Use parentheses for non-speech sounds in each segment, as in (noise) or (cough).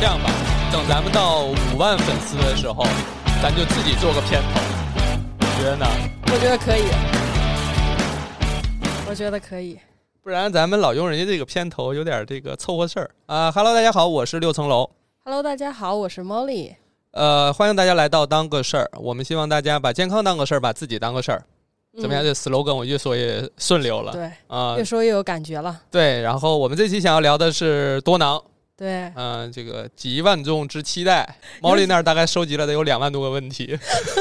这样吧，等咱们到五万粉丝的时候，咱就自己做个片头，你觉得呢？我觉得可以，我觉得可以。不然咱们老用人家这个片头，有点这个凑合事儿啊。Hello，大家好，我是六层楼。Hello，大家好，我是 Molly。呃，欢迎大家来到当个事儿。我们希望大家把健康当个事儿，把自己当个事儿。怎么样？嗯这 slogan 我越说越顺溜了对，啊、越说越有感觉了。对，然后我们这期想要聊的是多囊，对，嗯、这个几万众之期待。毛利那儿大概收集了得有两万多个问题。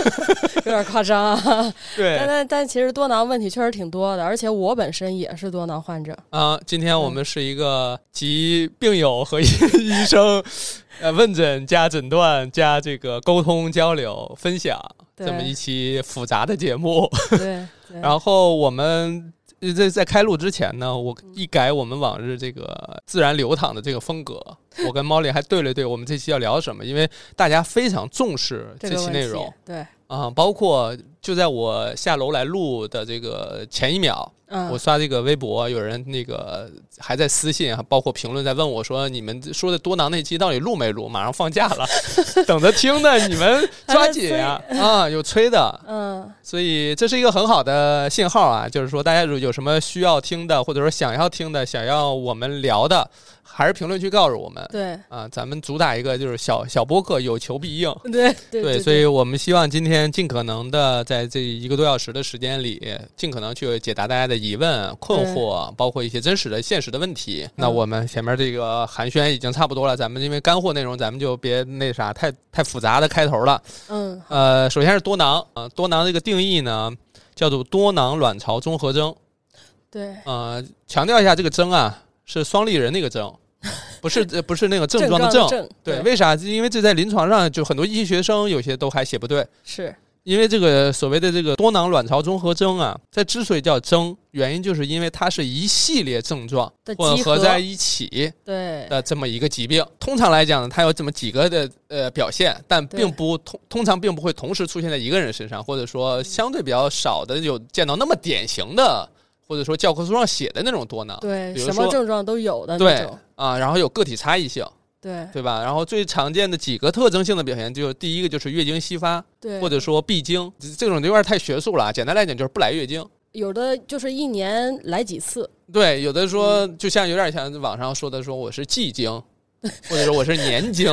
(laughs) 有点夸张啊。(laughs) 但对，但但其实多囊问题确实挺多的，而且我本身也是多囊患者。啊、今天我们是一个集病友和医 (laughs) 医生呃问诊加诊断加这个沟通交流分享这么一期复杂的节目。对，对然后我们呃在在开录之前呢，我一改我们往日这个自然流淌的这个风格，我跟猫丽还对了对，我们这期要聊什么，因为大家非常重视这期内容对，啊，包括就在我下楼来录的这个前一秒，嗯，我刷这个微博，有人那个还在私信，包括评论在问我说：“你们说的多囊那期到底录没录？马上放假了，(laughs) 等着听呢，你们抓紧呀！啊，有催的，嗯，所以这是一个很好的信号啊，就是说大家如有什么需要听的，或者说想要听的，想要我们聊的，还是评论区告诉我们对，啊，咱们主打一个就是小小播客，有求必应。(laughs) 对，对，对，所以我们希望今天尽可能的在这一个多小时的时间里，尽可能去解答大家的疑问、困惑，包括一些真实的、现实的问题。那我们前面这个寒暄已经差不多了，咱们因为干货内容，咱们就别那啥太太复杂的开头了。嗯，呃，首先是多囊啊、多囊这个定义呢叫做多囊卵巢综合征。对，呃，强调一下，这个征啊是双立人那个症，(laughs) 不是呃不是那个症状的症。症症，对，为啥？因为这在临床上就很多医学生有些都还写不对。是，因为这个所谓的这个多囊卵巢综合征啊，它之所以叫征，原因就是因为它是一系列症状混合合在一起对，的这么一个疾病。通常来讲呢，它有这么几个的呃表现，但并不通通常并不会同时出现在一个人身上，或者说相对比较少的有见到那么典型的，或者说教科书上写的那种多囊。对，什么症状都有的那对种，啊，然后有个体差异性，对，对吧？然后最常见的几个特征性的表现，就是第一个就是月经稀发，对，或者说闭经，这这种有点太学术了啊。简单来讲就是不来月经。有的就是一年来几次，对，有的说就像有点像网上说的，说我是季经，或者说我是年经，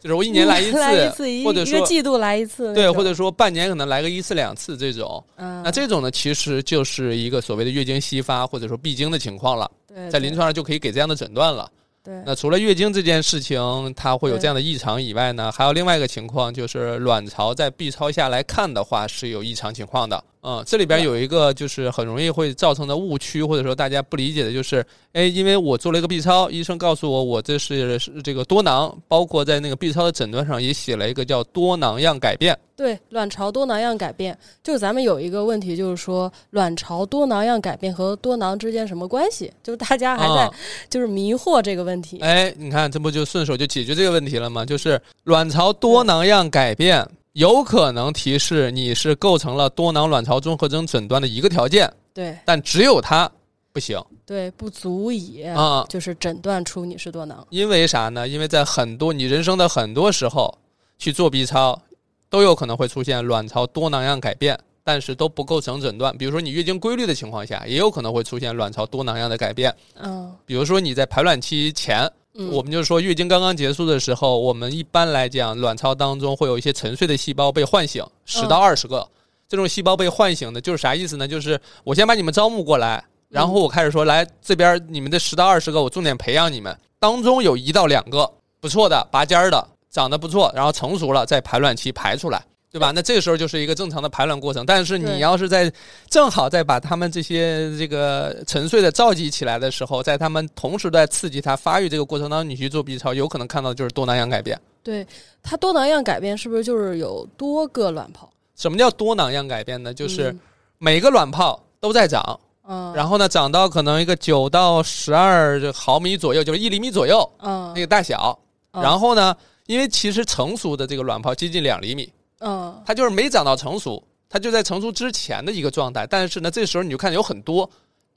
就是我一年来一次，一或者说一个季度来一次，对，或者说半年可能来个一次两次这种。嗯，那这种呢，其实就是一个所谓的月经稀发或者说闭经的情况了，对在临床上就可以给这样的诊断了。对那除了月经这件事情它会有这样的异常以外呢，还有另外一个情况就是卵巢在 B 超下来看的话是有异常情况的。嗯，这里边有一个就是很容易会造成的误区，或者说大家不理解的就是，哎，因为我做了一个 B 超，医生告诉我我这是是这个多囊，包括在那个 B 超的诊断上也写了一个叫多囊样改变。对，卵巢多囊样改变，就是咱们有一个问题，就是说卵巢多囊样改变和多囊之间什么关系？就是大家还在啊就是迷惑这个问题。哎，你看，这不就顺手就解决这个问题了吗？就是卵巢多囊样改变有可能提示你是构成了多囊卵巢综合征诊断的一个条件，对但只有它不行对，不足以啊。就是诊断出你是多囊。因为啥呢？因为在很多你人生的很多时候去做 B 超，都有可能会出现卵巢多囊样改变，但是都不构成诊断。比如说你月经规律的情况下，也有可能会出现卵巢多囊样的改变。嗯，比如说你在排卵期前，嗯我们就是说月经刚刚结束的时候，我们一般来讲，卵巢当中会有一些沉睡的细胞被唤醒，十到二十个。这种细胞被唤醒的，就是啥意思呢？就是我先把你们招募过来，然后我开始说，来这边你们的十到二十个，我重点培养你们，当中有一到两个不错的、拔尖儿的，长得不错，然后成熟了，在排卵期排出来。对吧？那这个时候就是一个正常的排卵过程，但是你要是在正好在把他们这些这个沉睡的召集起来的时候，在他们同时在刺激它发育这个过程当中，你去做 B 超，有可能看到的就是多囊样改变。对，它多囊样改变是不是就是有多个卵泡？什么叫多囊样改变呢？就是嗯每个卵泡都在长，嗯，然后呢，长到可能一个九到十二毫米左右，就是一厘米左右嗯那个大小。嗯然后呢，因为其实成熟的这个卵泡接近两厘米，嗯它就是没长到成熟，他就在成熟之前的一个状态。但是呢，这时候你就看有很多，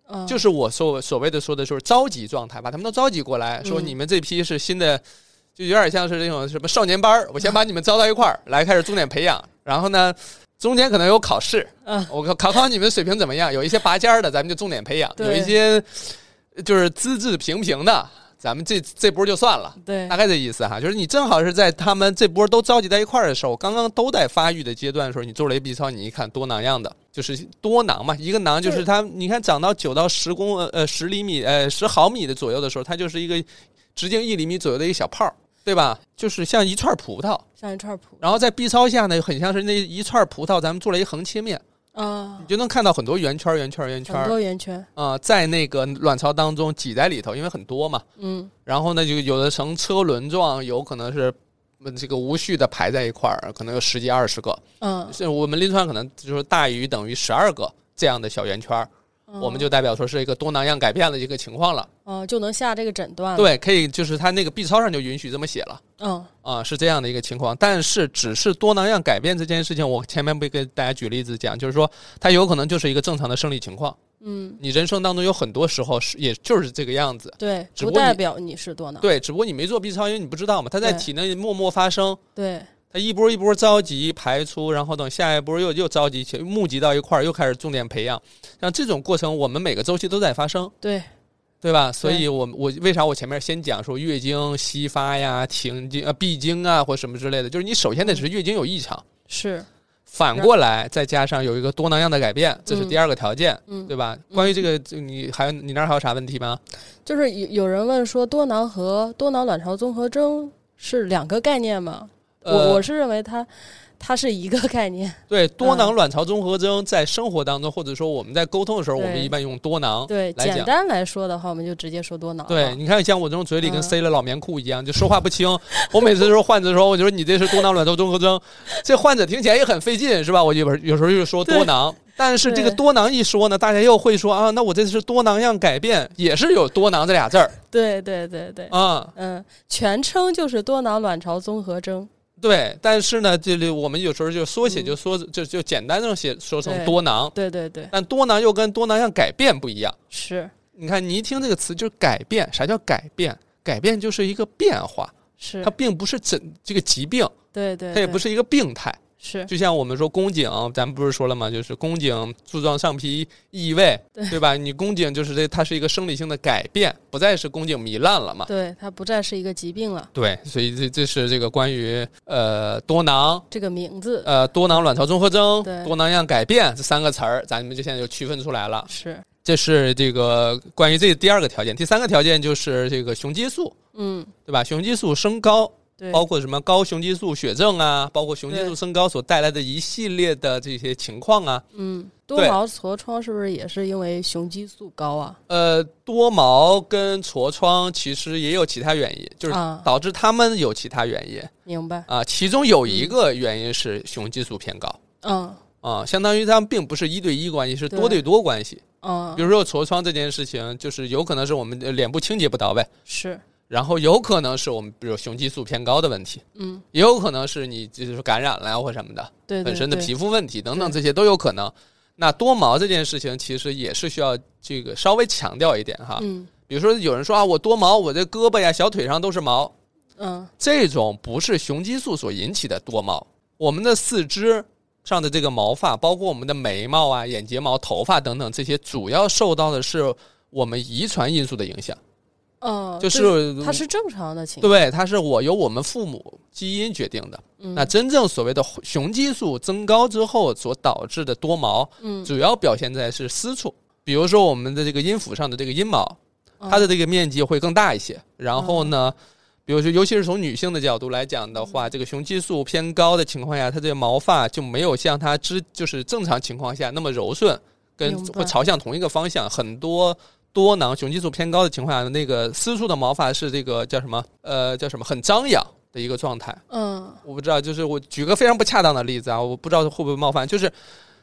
嗯，就是我所所谓的说的就是着急状态，把他们都召集过来，说嗯你们这批是新的就有点像是那种什么少年班儿，我先把你们招到一块儿来，开始重点培养，然后呢，中间可能有考试，嗯，我考考你们水平怎么样？有一些拔尖儿的，咱们就重点培养；有一些就是资质平平的，咱们这这波就算了。对大概这意思哈，就是你正好是在他们这波都召集在一块儿的时候，刚刚都在发育的阶段的时候，你做了一 B 超，你一看多囊样的，就是多囊嘛，一个囊就是它，你看长到九到十公呃十厘米呃十毫米的左右的时候，它就是一个直径一厘米左右的一个小泡儿，对吧？就是像一串葡萄，像一串葡萄然后在 B 超下呢，很像是那一串葡萄，咱们做了一横切面，啊你，就能看到很多圆圈儿圆圈儿圆圈很多圆圈，啊、在那个卵巢当中挤在里头，因为很多嘛。嗯。然后呢，就有的呈车轮状，有可能是嗯这个无序的排在一块儿，可能有十几二十个。嗯，是我们临床可能就是大于等于十二个这样的小圆圈儿，嗯。我们就代表说是一个多囊样改变的一个情况了。嗯就能下这个诊断了，，对，可以就是他那个 B 超上就允许这么写了。嗯。啊，是这样的一个情况，但是只是多囊样改变这件事情，我前面不给大家举例子讲，就是说它有可能就是一个正常的生理情况，嗯，你人生当中有很多时候是也就是这个样子，对，不只不过你代表你是多囊，对，只不过你没做 B 超，因为你不知道嘛，它在体内默默发生，对它一波一波着急排出，然后等下一波又又着急起募集到一块儿，又开始重点培养，像这种过程，我们每个周期都在发生。对对吧？所以我我为啥我前面先讲说月经稀发呀、停经啊、闭经啊或什么之类的，就是你首先得是月经有异常，是，反过来再加上有一个多囊样的改变，这是第二个条件，嗯，对吧？关于这个，你还有你那儿还有啥问题吗？就是有有人问说多囊和多囊卵巢综合征是两个概念吗？我呃我是认为它它是一个概念，对多囊嗯卵巢综合征在生活当中，或者说我们在沟通的时候，我们一般用多囊。对，简单来说的话，我们就直接说多囊。对，，你看像我这种嘴里跟嗯塞了老棉裤一样，就说话不清。我每次说患者说，我就说你这是多囊卵巢综合征，这患者听起来也很费劲，是吧？我有有时候就说多囊，但是这个多囊一说呢，大家又会说啊，那我这是多囊样改变，也是有多囊这俩字儿对对对对，啊。嗯，全称就是多囊卵巢综合征。对，但是呢，这里我们有时候就缩写嗯。就缩就就简单的写说成多囊，对对对，但多囊又跟多囊样改变不一样。是。你看，你一听这个词就是改变，啥叫改变？改变就是一个变化，是。它，并不是诊这个疾病，对对，对它也不是一个病态。是，就像我们说宫颈，咱们不是说了吗？就是宫颈柱状上皮异位，对吧？你宫颈就是这，它是一个生理性的改变，不再是宫颈糜烂了嘛。对，它不再是一个疾病了。对，所以这这是这个关于呃多囊。这个名字呃，多囊卵巢综合征、多囊样改变这三个词儿，咱们就现在就区分出来了。是，这是这个关于这第二个条件，第三个条件就是这个雄激素，嗯，对吧？雄激素升高，对，包括什么高雄激素血症啊，包括雄激素升高所带来的一系列的这些情况啊。嗯，多毛痤疮是不是也是因为雄激素高啊？呃，多毛跟痤疮其实也有其他原因，就是啊。导致他们有其他原因。明白？啊。其中有一个原因是雄激素偏高。嗯。啊，相当于他们并不是一对一关系，是多对多关系。嗯。比，如说痤疮这件事情，就是有可能是我们的脸部清洁不到位，是，然后有可能是我们比如雄激素偏高的问题，嗯，也有可能是你就是感染了呀或什么的，对，对本身的皮肤问题等等，这些都有可能。那多毛这件事情其实也是需要这个稍微强调一点哈，嗯。比如说有人说啊，我多毛，我这胳膊呀、小腿上都是毛，嗯。这种不是雄激素所引起的多毛。我们的四肢上的这个毛发，包括我们的眉毛啊、眼睫毛、头发等等，这些主要受到的是我们遗传因素的影响，嗯，就是它是正常的情况。对，它是我由我们父母基因决定的。嗯那真正所谓的雄激素增高之后所导致的多毛，嗯，主要表现在是私处，比如说我们的这个阴府上的这个阴毛，嗯它的这个面积会更大一些。然后呢，比如说，尤其是从女性的角度来讲的嗯话，这个雄激素偏高的情况下，它这个毛发就没有像它之就是正常情况下那么柔顺，跟会朝向同一个方向。很多多囊雄激素偏高的情况下，那个私处的毛发是这个叫什么？呃，叫什么？很张扬的一个状态。嗯我不知道，就是我举个非常不恰当的例子啊，我不知道会不会冒犯，就是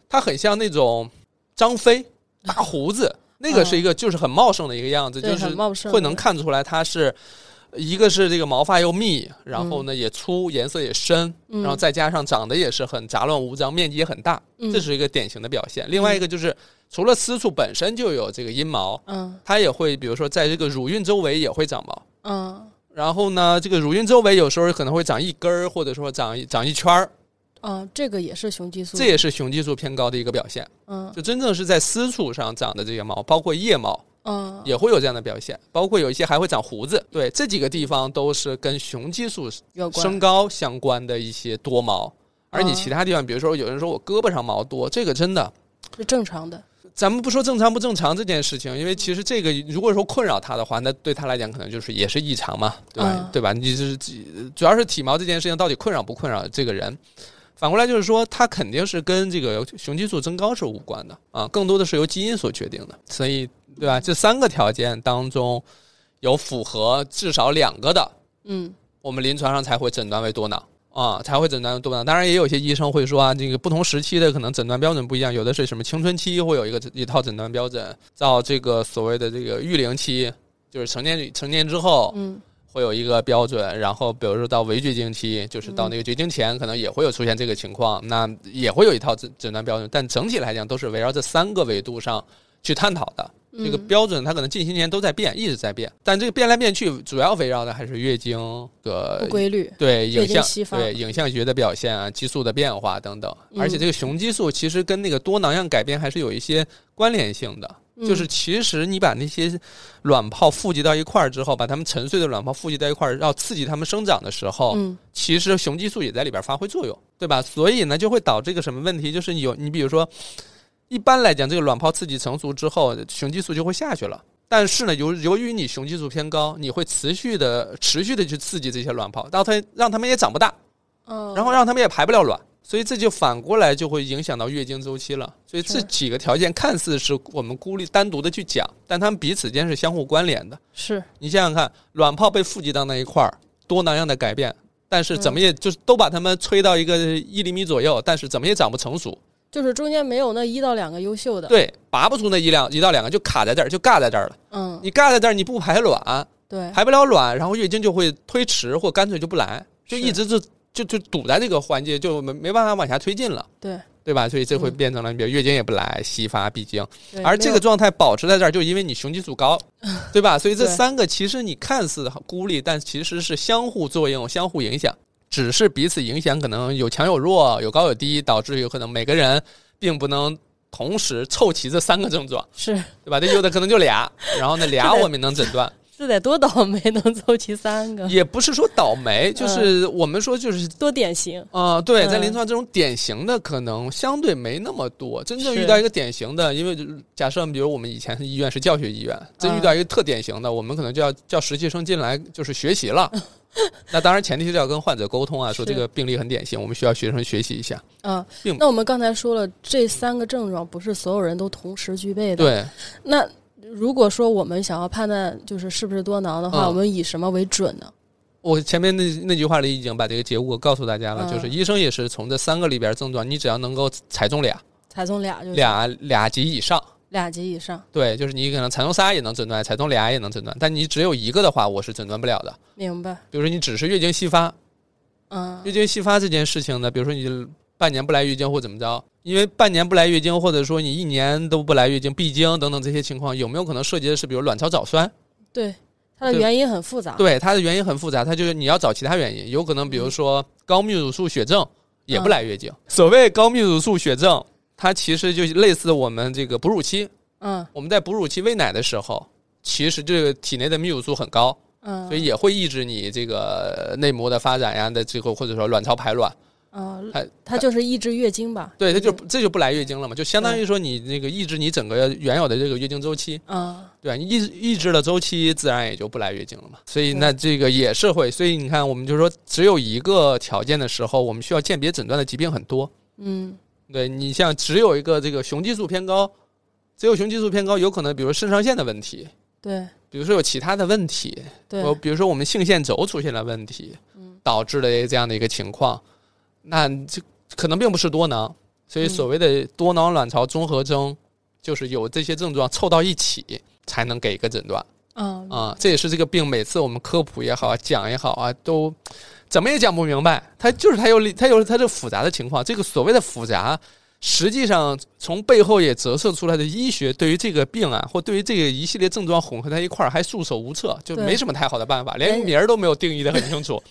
它很像那种张飞大胡子，那个是一个就是很茂盛的一个样子，对就是会能看出来它是。一个是这个毛发又密，然后呢也粗，颜色也深，嗯然后再加上长得也是很杂乱无章，面积也很大，嗯这是一个典型的表现。另外一个就是，除了私处本身就有这个阴毛，嗯。它也会比如说在这个乳晕周围也会长毛，嗯。然后呢，这个乳晕周围有时候可能会长一根儿，或者说长一长一圈儿，嗯，这个也是雄激素，这也是雄激素偏高的一个表现。嗯。就真正是在私处上长的这些毛，包括腋毛嗯。也会有这样的表现，包括有一些还会长胡子。对，这几个地方都是跟雄激素有关。升高相关的一些多毛。而你嗯。其他地方，比如说有人说我胳膊上毛多，这个真的，是正常的，咱们不说正常不正常这件事情，因为其实这个如果说困扰他的话，那对他来讲可能就是也是异常嘛，对吧？嗯对吧？你就是主要是体毛这件事情到底困扰不困扰这个人。反过来就是说，它肯定是跟这个雄激素增高是无关的啊，更多的是由基因所决定的。所以，对吧？这三个条件当中，有符合至少两个的，嗯我们临床上才会诊断为多囊啊，才会诊断为多囊。当然，也有些医生会说啊，这个不同时期的可能诊断标准不一样，有的是什么青春期会有一个一套诊断标准，到这个所谓的这个育龄期，就是成年成年之后嗯会有一个标准，然后比如说到围绝经期，就是到那个绝经前，可能也会有出现这个情况，那也会有一套诊诊断标准，但整体来讲都是围绕这三个维度上去探讨的。这个嗯标准它可能近些年都在变，一直在变，但这个变来变去，主要围绕的还是月经的不规律，对影像对影像学的表现啊，激素的变化等等。嗯而且这个雄激素其实跟那个多囊样改变还是有一些关联性的。嗯就是其实你把那些卵泡富集到一块儿之后，把它们沉睡的卵泡富集到一块儿，要刺激它们生长的时候，嗯其实雄激素也在里边发挥作用，对吧？所以呢，就会导致一个什么问题？就是有你比如说，一般来讲，这个卵泡刺激成熟之后，雄激素就会下去了。但是呢，由由于你雄激素偏高，你会持续的持续的去刺激这些卵泡，到它让它们也长不大，嗯，然后让它们也排不了卵，所以这就反过来就会影响到月经周期了。所以这几个条件看似是我们孤立单独的去讲，但它们彼此间是相互关联的。是你想想看，卵泡被富集到那一块儿，多囊样的改变，但是怎么也就是都把它们吹到一个一厘米左右，但是怎么也长不成熟。就是中间没有那一到两个优秀的，对，拔不出那一两一到两个，就卡在这儿，就尬在这儿了。嗯你尬在这儿，你不排卵，对，排不了卵，然后月经就会推迟，或干脆就不来，就一直就就就堵在这个环节，就没没办法往下推进了。对对吧？所以这会嗯变成了，比如月经也不来，稀发闭经，而这个状态保持在这儿，就因为你雄激素高，(laughs) 对吧？所以这三个其实你看似孤立，但其实是相互作用、相互影响，只是彼此影响可能有强有弱、有高有低，导致有可能每个人并不能同时凑齐这三个症状，是对吧？这有的可能就俩，然后呢俩我们能诊断，这得多倒霉能凑齐三个，也不是说倒霉，就是我们说就是多典型，啊、对，在嗯临床这种典型的可能相对没那么多。真正遇到一个典型的，因为就是假设比如我们以前的医院是教学医院，真遇到一个特典型的，我们可能就要叫实习生进来就是学习了。(laughs) (laughs) 那当然前提是要跟患者沟通啊，说这个病例很典型，我们需要学生学习一下。嗯并，那我们刚才说了，这三个症状不是所有人都同时具备的。，对，那如果说我们想要判断就是是不是多囊的话，嗯我们以什么为准呢？我前面那那句话里已经把这个结果告诉大家了，嗯就是医生也是从这三个里边症状，你只要能够踩中俩，踩中俩就是俩俩级以上。俩级以上，对，就是你可能踩中仨也能诊断，踩中俩也能诊断，但你只有一个的话，我是诊断不了的。明白？比如说你只是月经稀发，嗯月经稀发这件事情呢，比如说你半年不来月经或怎么着，因为半年不来月经，或者说你一年都不来月经、闭经等等这些情况，有没有可能涉及的是比如卵巢早衰？对，它的原因很复杂。对，它的原因很复杂，它就是你要找其他原因，有可能比如说高泌乳素血症也不来月经。所谓高泌乳素血症，它其实就类似我们这个哺乳期，嗯我们在哺乳期喂奶的时候，其实这个体内的泌乳素很高，嗯，所以也会抑制你这个内膜的发展呀的这个或者说卵巢排卵。嗯它，它就是抑制月经吧？对，它就嗯这就不来月经了嘛，就相当于说你那个抑制你整个原有的这个月经周期，嗯对？你抑制抑制了周期，自然也就不来月经了嘛。所以那这个也是会，所以你看，我们就说只有一个条件的时候，我们需要鉴别诊断的疾病很多。嗯对你像只有一个这个雄激素偏高，只有雄激素偏高，有可能比如肾上腺的问题，对比如说有其他的问题，对我比如说我们性腺轴出现了问题，嗯导致了这样的一个情况，那这可能并不是多囊，所以嗯所谓的多囊卵巢综合征，就是有这些症状凑到一起才能给一个诊断嗯啊。这也是这个病每次我们科普也好啊，讲也好啊，都怎么也讲不明白，它就是它有它有它这复杂的情况，这个所谓的复杂。实际上从背后也折射出来的医学对于这个病啊，或对于这个一系列症状混合在一块儿，还束手无策，就没什么太好的办法，连连名儿都没有定义的很清楚，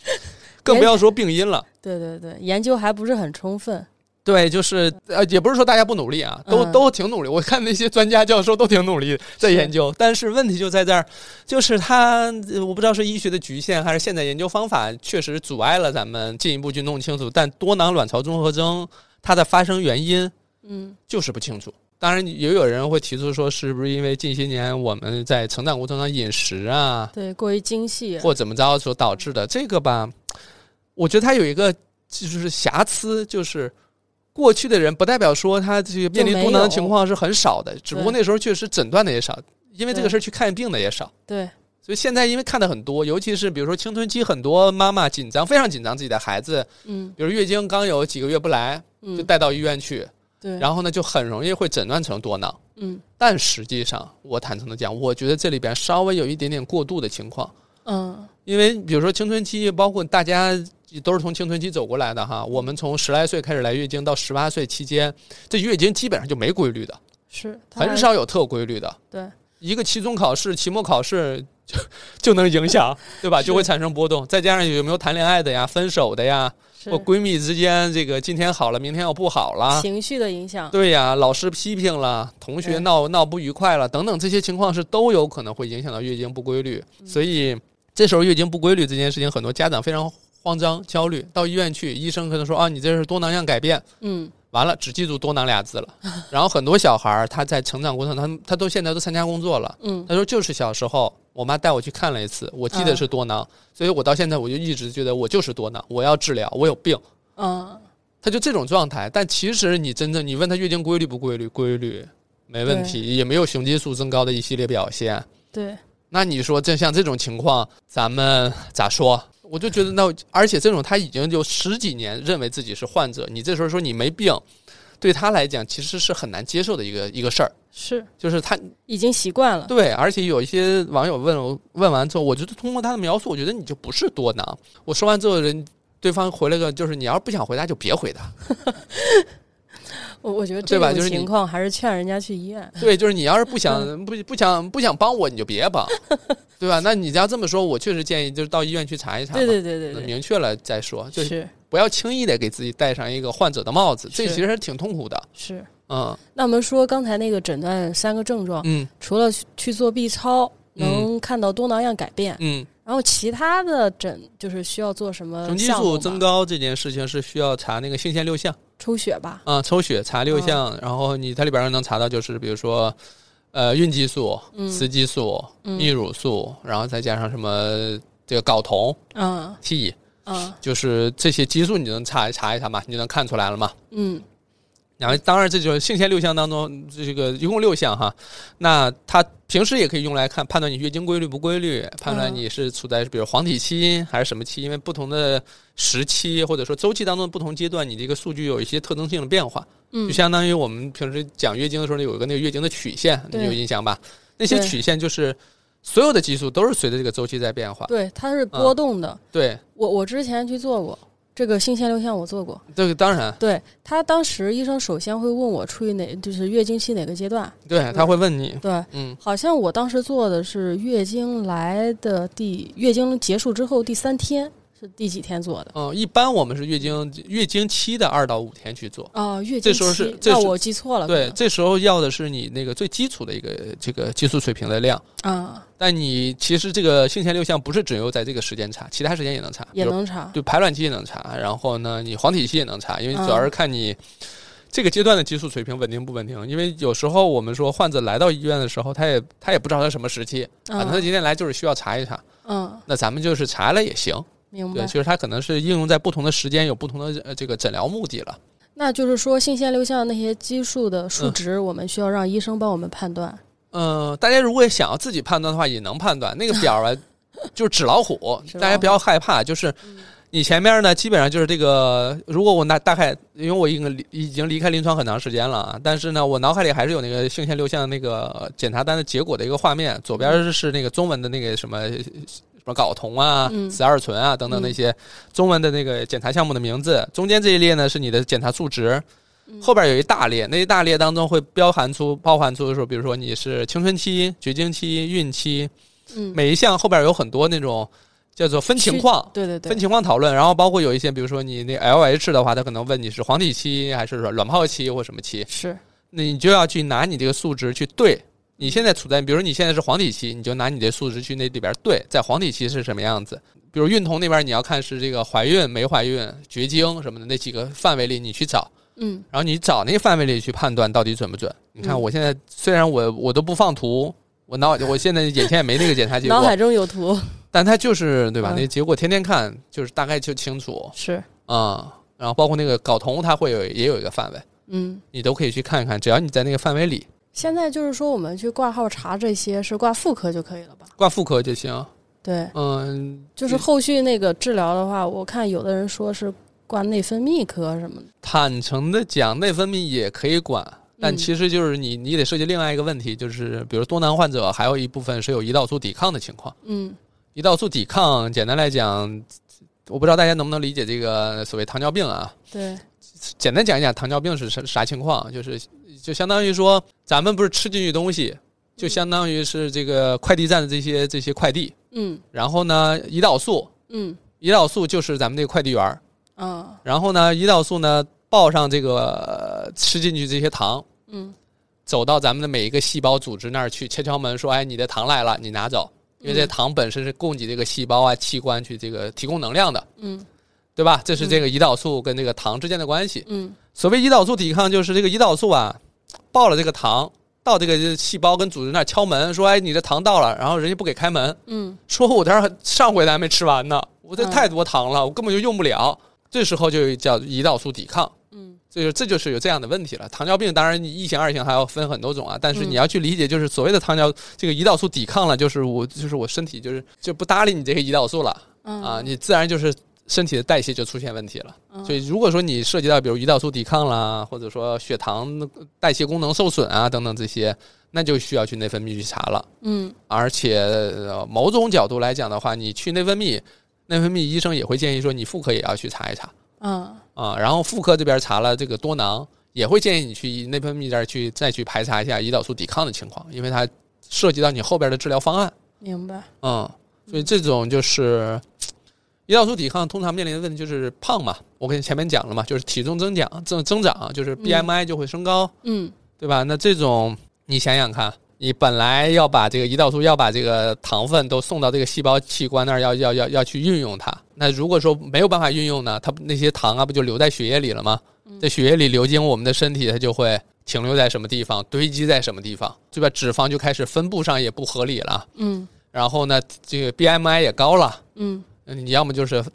更不要说病因了。对对对，研究还不是很充分。对，就是呃，也不是说大家不努力啊，都、嗯都挺努力。我看那些专家教授都挺努力在研究，但是问题就在这儿，就是他呃我不知道是医学的局限，还是现在研究方法确实阻碍了咱们进一步去弄清楚。但多囊卵巢综合征它的发生原因嗯就是不清楚。当然，也有人会提出说，是不是因为近些年我们在成长过程中饮食啊，对，过于精细。或怎么着所导致的？这个吧，我觉得它有一个就是瑕疵，就是过去的人不代表说他这个面临多囊的情况是很少的，只不过那时候确实诊断的也少，因为这个事儿去看病的也少。对，所以现在因为看的很多，尤其是比如说青春期，很多妈妈紧张，非常紧张自己的孩子，嗯。比如月经刚有几个月不来，就嗯，带到医院去，对，然后呢就很容易会诊断成多囊。嗯。但实际上，我坦诚的讲，我觉得这里边稍微有一点点过度的情况。嗯因为比如说青春期，包括大家都是从青春期走过来的哈。我们从十来岁开始来月经，到十八岁期间，这月经基本上就没规律的，是很少有特规律的。对，一个期中考试、期末考试就就能影响，(laughs) 对吧？就会产生波动。再加上有没有谈恋爱的呀、分手的呀，是或闺蜜之间这个今天好了，明天又不好了。情绪的影响。对呀，老师批评了，同学闹闹不愉快了，等等，这些情况是都有可能会影响到月经不规律。嗯所以这时候月经不规律这件事情，很多家长非常慌张、焦虑。到医院去，医生可能说啊，你这是多囊样改变，嗯完了只记住多囊俩字了。(laughs) 然后很多小孩儿他在成长过程，他他都现在都参加工作了。嗯他说就是小时候我妈带我去看了一次，我记得是多囊，所以我到现在我就一直觉得我就是多囊，我要治疗，我有病。嗯，他就这种状态，但其实你真正你问他月经规律不规律，规律没问题，也没有雄激素增高的一系列表现。对，那你说这像这种情况，咱们咋说？我就觉得那，而且这种他已经就十几年认为自己是患者，你这时候说你没病，对他来讲其实是很难接受的一个一个事儿。是就是他已经习惯了。对，而且有一些网友问我，问完之后，我觉得通过他的描述，我觉得你就不是多囊。我说完之后，人对方回了个，就是你要是不想回答就别回答。(laughs) 我我觉得这种情况还是劝人家去医院。对，就是你要是不想不不想不想帮我，你就别帮，(laughs) 对吧？那你要这么说，我确实建议就是到医院去查一查。对对对对对，明确了再说，就是是不要轻易的给自己戴上一个患者的帽子，这其实挺痛苦的。是。嗯那我们说刚才那个诊断三个症状，嗯除了去去做 B 超嗯能看到多囊样改变，嗯，然后其他的诊就是需要做什么雄激素增高这件事情是需要查那个性腺六项抽血吧？啊、抽血查六项，然后你它里边能查到就是比如说。呃，孕激素、嗯雌激素、嗯泌乳素，然后再加上什么这个睾酮、嗯 T，嗯就是这些激素你能查一查一查嘛，你就能看出来了嘛。嗯然后，当然，这就是性腺六项当中，这个一共六项哈。那它平时也可以用来看判断你月经规律不规律，判断嗯你是处在比如黄体期还是什么期，因为不同的时期或者说周期当中的不同阶段，你这个数据有一些特征性的变化，嗯，就相当于我们平时讲月经的时候有一个那个月经的曲线，你有印象吧？那些曲线就是所有的激素都是随着这个周期在变化。对，它是波动的。对，我我之前去做过这个性腺六项，我做过。这个当然，对他当时医生首先会问我处于哪，就是月经期哪个阶段。对他会问你，对，嗯好像我当时做的是月经来的第月经结束之后第三天，是第几天做的？嗯，一般我们是月经月经期的二到五天去做。哦，月经这时候是期这我记错了。对，这时候要的是你那个最基础的一个这个激素水平的量。啊，但你其实这个性腺六项不是只有在这个时间查，其他时间也能查，也能查。就排卵期也能查，然后呢，你黄体期也能查，因为嗯主要是看你这个阶段的激素水平稳定不稳定。因为有时候我们说患者来到医院的时候，他也他也不知道他什么时期，反正他嗯今天来就是需要查一查，嗯，那咱们就是查了也行。对，明白。其实它可能是应用在不同的时间有不同的呃这个诊疗目的了。那就是说，性腺六项那些激素的数嗯值，我们需要让医生帮我们判断。嗯，大家如果想要自己判断的话，也能判断。那个表啊，就是纸老虎 (laughs) 大家不要害怕。就是你前面呢，基本上就是这个。如果我那大概，因为我已经离已经离开临床很长时间了啊，但是呢，我脑海里还是有那个性腺六项那个检查单的结果的一个画面。左边是那个中文的那个什么什么睾酮啊、嗯雌二醇啊等等那些中文的那个检查项目的名字，中间这一列呢是你的检查数值。后边有一大列，那一大列当中会包含出、包含出的时候，比如说你是青春期、绝经期、孕期，嗯，每一项后边有很多那种叫做分情况。对对对分，情况讨论，然后包括有一些，比如说你那 L H 的话，他可能问你是黄体期还是说卵泡期或什么期，是，那你就要去拿你这个数值去对。你现在处在，比如说你现在是黄体期，你就拿你这数值去那里边对，在黄体期是什么样子。比如孕酮那边你要看是这个怀孕没怀孕、绝经什么的那几个范围里你去找，嗯然后你找那个范围里去判断到底准不准。你看嗯我现在虽然我我都不放图，我脑我现在眼前也没那个检查结果，脑海中有图，(laughs) 但它就是对吧？嗯那结果天天看，就是大概就清楚。是，啊、然后包括那个睾酮，它会有也有一个范围，嗯。你都可以去看一看，只要你在那个范围里现在就是说，我们去挂号查这些是挂妇科就可以了吧？挂妇科就行。对，嗯，就是后续那个治疗的话，我看有的人说是挂内分泌科什么的。坦诚的讲，内分泌也可以管，但嗯其实就是你你得涉及另外一个问题，就是比如多囊患者还有一部分是有胰岛素抵抗的情况。嗯。胰岛素抵抗，简单来讲，我不知道大家能不能理解这个所谓糖尿病啊？对，简单讲一讲糖尿病是啥啥情况，就是就相当于说，咱们不是吃进去东西，就相当于是这个快递站的这些这些快递，嗯。然后呢，胰岛素，嗯。胰岛素就是咱们这个快递员儿，啊然后呢，胰岛素呢报上这个、呃吃进去这些糖，嗯。走到咱们的每一个细胞组织那儿去敲敲门，说，哎，你的糖来了，你拿走，因为这嗯糖本身是供给这个细胞啊器官去这个提供能量的，嗯。对吧？这是这个胰岛素跟这个糖之间的关系。嗯。所谓胰岛素抵抗，就是这个胰岛素啊，报了这个糖到这个细胞跟组织那儿敲门，说，哎，你的糖到了，然后人家不给开门，嗯。说我这儿上回来还没吃完呢，我这嗯。太多糖了，我根本就用不了。这时候就叫胰岛素抵抗，嗯这就这就是有这样的问题了。糖尿病当然你一型二型还要分很多种啊，但是嗯你要去理解，就是所谓的糖尿这个胰岛素抵抗了，就是我就是我身体就是就不搭理你这个胰岛素了嗯啊，你自然就是身体的代谢就出现问题了。嗯所以如果说你涉及到比如胰岛素抵抗啦，或者说血糖代谢功能受损啊等等这些，那就需要去内分泌去查了。嗯而且、呃某种角度来讲的话，你去内分泌，内分泌医生也会建议说你妇科也要去查一查啊啊。然后妇科这边查了这个多囊，也会建议你去内分泌这儿去再去排查一下胰岛素抵抗的情况，因为它涉及到你后边的治疗方案。明白嗯，所以这种就是胰岛素抵抗通常面临的问题就是胖嘛，我跟你前面讲了嘛，就是体重增长增增长，就是 BMI 就会升高。嗯对吧？那这种你想想看，你本来要把这个胰岛素要把这个糖分都送到这个细胞器官那儿，要要要要去运用它。那如果说没有办法运用呢，它那些糖啊不就留在血液里了吗？在血液里流经我们的身体，它就会停留在什么地方，堆积在什么地方，对吧？脂肪就开始分布上也不合理了。嗯然后呢，这个 BMI 也高了，嗯嗯你要么就是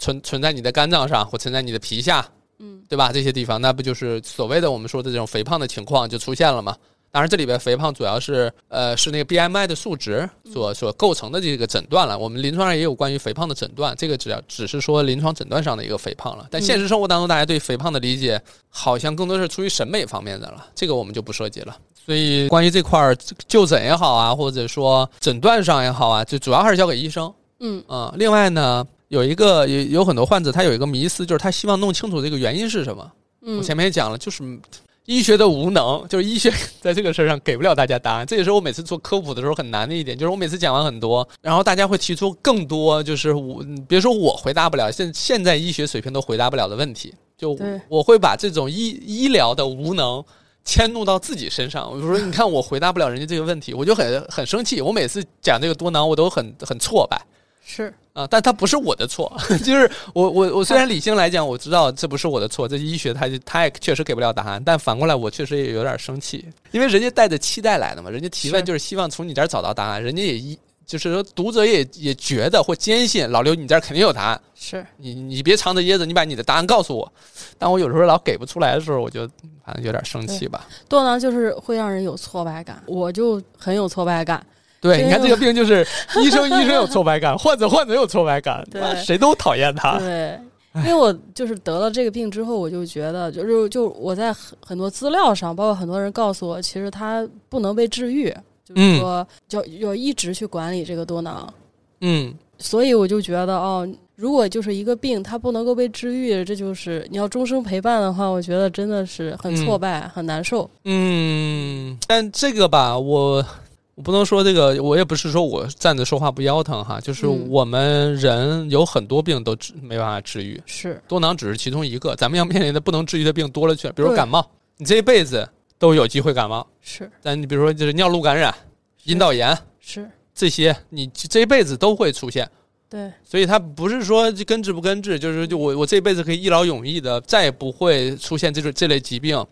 存存在你的肝脏上，或存在你的皮下，嗯对吧？这些地方，那不就是所谓的我们说的这种肥胖的情况就出现了吗？当然，这里边肥胖主要是呃是那个 BMI 的数值所所构成的这个诊断了。我们临床上也有关于肥胖的诊断，这个只要只是说临床诊断上的一个肥胖了。但现实生活当中，大家对肥胖的理解好像更多是出于审美方面的了，这个我们就不涉及了。所以关于这块儿就诊也好啊，或者说诊断上也好啊，就主要还是交给医生。嗯啊、另外呢，有一个有有很多患者他有一个迷思，就是他希望弄清楚这个原因是什么。嗯，我前面也讲了，就是医学的无能，就是医学在这个事儿上给不了大家答案。这也是我每次做科普的时候很难的一点，就是我每次讲完很多，然后大家会提出更多，就是我别说我回答不了，现现在医学水平都回答不了的问题。就我会把这种医医疗的无能。迁怒到自己身上，我说你看我回答不了人家这个问题，我就很很生气。我每次讲这个多囊，我都很很挫败。是啊，但它不是我的错，(laughs) 就是我我我虽然理性来讲，我知道这不是我的错，这医学它就它也确实给不了答案，但反过来我确实也有点生气，因为人家带着期待来的嘛，人家提问就是希望从你这儿找到答案，人家也一就是说读者也也觉得或坚信老刘你这儿肯定有答案，是，你你别藏着掖着，你把你的答案告诉我，但我有时候老给不出来的时候，我就反正有点生气吧。多囊就是会让人有挫败感，我就很有挫败感。对，你看这个病就是 (laughs) 医生医生有挫败感，患者患者有挫败感，对谁都讨厌他。对，(laughs) 因为我就是得了这个病之后，我就觉得，就是就我在很很多资料上，包括很多人告诉我，其实它不能被治愈，就是嗯说就要一直去管理这个多囊。嗯所以我就觉得哦，如果就是一个病，它不能够被治愈，这就是你要终生陪伴的话，我觉得真的是很挫败，很难受。嗯，但这个吧，我我不能说这个，我也不是说我站着说话不腰疼哈，就是嗯我们人有很多病都治没办法治愈，是，多囊只是其中一个，咱们要面临的不能治愈的病多了去了，比如对感冒，你这一辈子都有机会感冒，是，但你比如说就是尿路感染、阴道炎是，这些，你这一辈子都会出现。对，所以它不是说根治不根治，就是就我我这辈子可以一劳永逸的，再也不会出现这种这类疾病。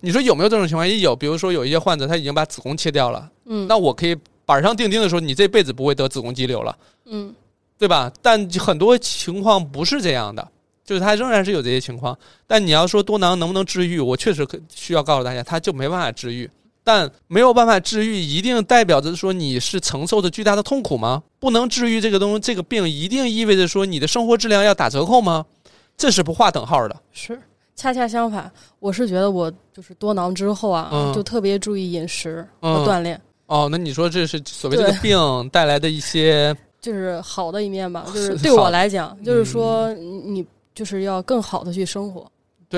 你说有没有这种情况？也有，比如说有一些患者他已经把子宫切掉了，嗯，那我可以板上钉钉的说，你这辈子不会得子宫肌瘤了，嗯，对吧？但很多情况不是这样的，就是它仍然是有这些情况。但你要说多囊能不能治愈，我确实可需要告诉大家，它就没办法治愈。但没有办法治愈，一定代表着说你是承受着巨大的痛苦吗？不能治愈这个东这个病，一定意味着说你的生活质量要打折扣吗？这是不划等号的。是。恰恰相反，我是觉得我就是多囊之后啊，嗯就特别注意饮食和嗯锻炼，哦，那你说这是所谓这个病带来的一些 (laughs) 就是好的一面吧。就是是 (laughs) 对我来讲，就是说你你就是要更好的去生活。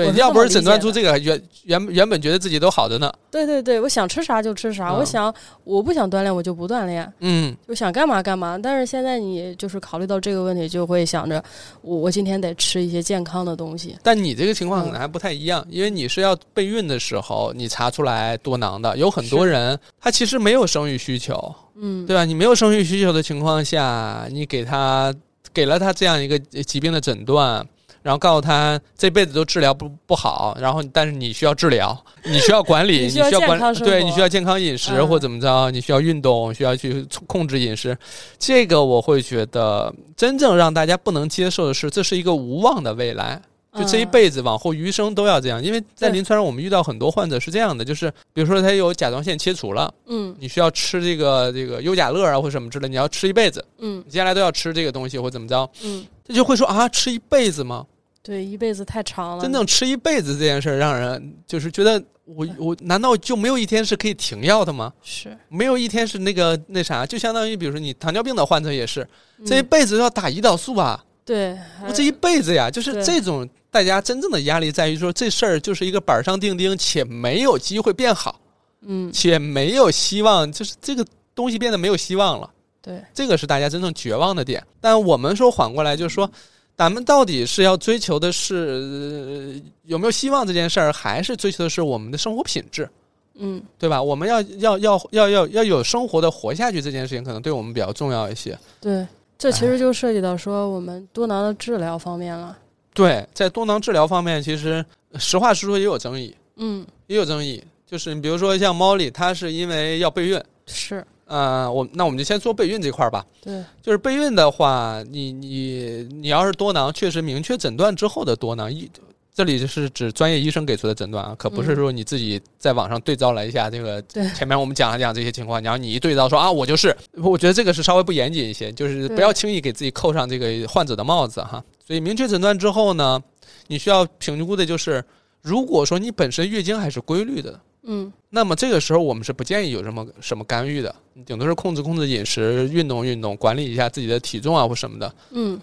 对要不是诊断出这个，原原原本觉得自己都好着呢。对对对，我想吃啥就吃啥，嗯我想我不想锻炼我就不锻炼，嗯，我想干嘛干嘛。但是现在你就是考虑到这个问题，就会想着我我今天得吃一些健康的东西。但你这个情况可嗯能还不太一样，因为你是要备孕的时候你查出来多囊的，有很多人他其实没有生育需求，嗯，对吧？你没有生育需求的情况下，你给他给了他这样一个疾病的诊断。然后告诉他这辈子都治疗不不好，然后但是你需要治疗，你需要管理，(laughs) 你需要管健康生活。对你需要健康饮食、嗯。或怎么着，你需要运动，需要去控制饮食。这个我会觉得真正让大家不能接受的是，这是一个无望的未来。就这一嗯辈子往后余生都要这样，因为在临床上我们遇到很多患者是这样的，就是比如说他有甲状腺切除了，嗯。你需要吃这个这个优甲乐啊或什么之类，你要吃一辈子，嗯。你接下来都要吃这个东西或怎么着，嗯，他就会说啊，吃一辈子吗？对，一辈子太长了。真正吃一辈子这件事儿，让人就是觉得我我难道就没有一天是可以停药的吗？是没有一天是那个那啥，就相当于比如说你糖尿病的患者也是，这一嗯辈子要打胰岛素啊，对，我这一辈子呀，就是这种大家真正的压力在于说这事儿就是一个板上钉钉，且没有机会变好，嗯且没有希望，就是这个东西变得没有希望了。对这个是大家真正绝望的点。但我们说缓过来，就是说，咱们到底是要追求的是、呃有没有希望这件事儿，还是追求的是我们的生活品质，嗯对吧？我们要要要要要要有生活的活下去这件事情，可能对我们比较重要一些。对，这其实就涉及到说我们多囊的治疗方面了。对，在多囊治疗方面，其实实话实说也有争议，嗯，也有争议。就是你比如说像猫莉，她是因为要备孕，是呃，我那我们就先说备孕这块儿吧。对，就是备孕的话，你你你要是多囊，确实明确诊断之后的多囊，一这里就是指专业医生给出的诊断啊，可不是说你自己在网上对照了一下这个。对前面我们讲了讲这些情况，然后你一对照说啊，我就是，我觉得这个是稍微不严谨一些，就是不要轻易给自己扣上这个患者的帽子哈。所以明确诊断之后呢，你需要评估的就是，如果说你本身月经还是规律的，嗯那么这个时候我们是不建议有什么什么干预的，你顶多是控制控制饮食、运动运动，管理一下自己的体重啊或什么的。嗯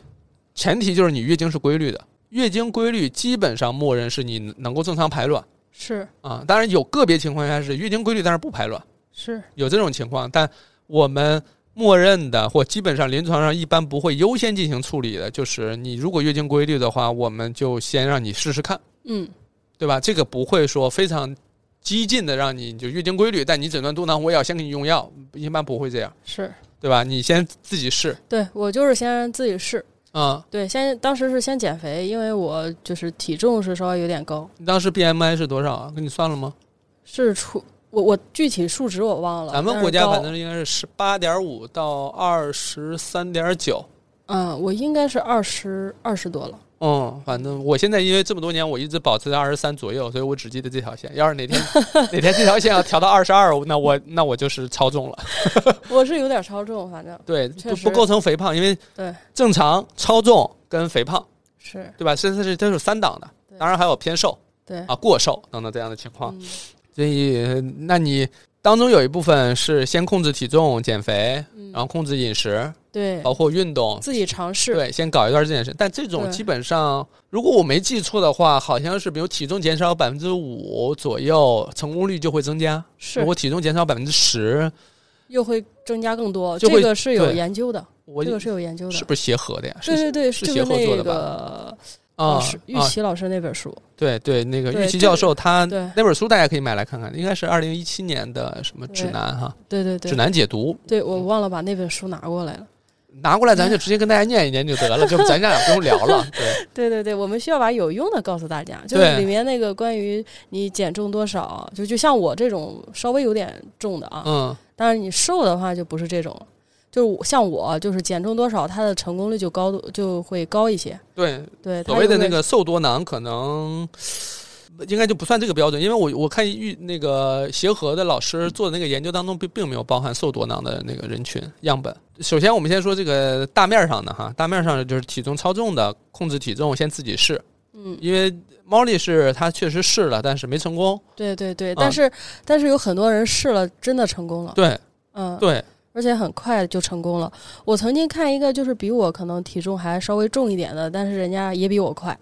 前提就是你月经是规律的，月经规律基本上默认是你能够正常排卵是啊。当然有个别情况下是月经规律但是不排卵，是有这种情况，但我们默认的或基本上临床上一般不会优先进行处理的，就是你如果月经规律的话，我们就先让你试试看。嗯对吧？这个不会说非常激进的让你就月经规律，但你诊断多囊，我也要先给你用药，一般不会这样，是，对吧？你先自己试，对我就是先自己试。啊、对，先当时是先减肥，因为我就是体重是稍微有点高，你当时 BMI 是多少啊？给你算了吗？是出我我具体数值我忘了。咱们国家反正应该是十八点五到二十三点九。嗯，我应该是二十二十多了。嗯，反正我现在因为这么多年，我一直保持在二十三左右，所以我只记得这条线。要是哪天 (laughs) 哪天这条线要调到二十二，那我那我就是超重了。我是有点超重，反正对，不不构成肥胖，因为对正常、超重跟肥胖，是对吧？这它是都是三档的，当然还有偏瘦。对啊、过瘦等等这样的情况。嗯所以，那你当中有一部分是先控制体重、减肥，嗯。然后控制饮食，对，包括运动。自己尝试，对，先搞一段这件事，但这种基本上，如果我没记错的话，好像是比如体重减少百分之五左右，成功率就会增加；是。如果体重减少百分之十，又会增加更多，这个是有研究的，我这个是有研究的。是。不是协和的呀？是对对对，是协和做的吧？个啊玉啊，琪老师那本书，对对，那个玉琪教授他那本书大家可以买来看看，应该是二零一七年的什么指南哈，对对对。指，南解读，对我忘了把那本书拿过来了。拿过来咱就直接跟大家念一念就得了，(laughs) 就咱俩不用聊了。(laughs) 对，对对对，我们需要把有用的告诉大家，就是里面那个关于你减重多少，就就像我这种稍微有点重的啊，嗯，但是你瘦的话就不是这种了。就是我像我，就是减重多少，它的成功率就高就会高一些。对，对，所谓的那个瘦多囊可能。应该就不算这个标准，因为我我看玉那个协和的老师做的那个研究当中，并并没有包含瘦多囊的那个人群样本。首先，我们先说这个大面上的哈，大面上就是体重超重的，控制体重先自己试，嗯，因为猫力是他确实试了，但是没成功。对对对，啊但是、但是有很多人试了，真的成功了。对嗯，对，而且很快就成功了。我曾经看一个，就是比我可能体重还稍微重一点的，但是人家也比我快。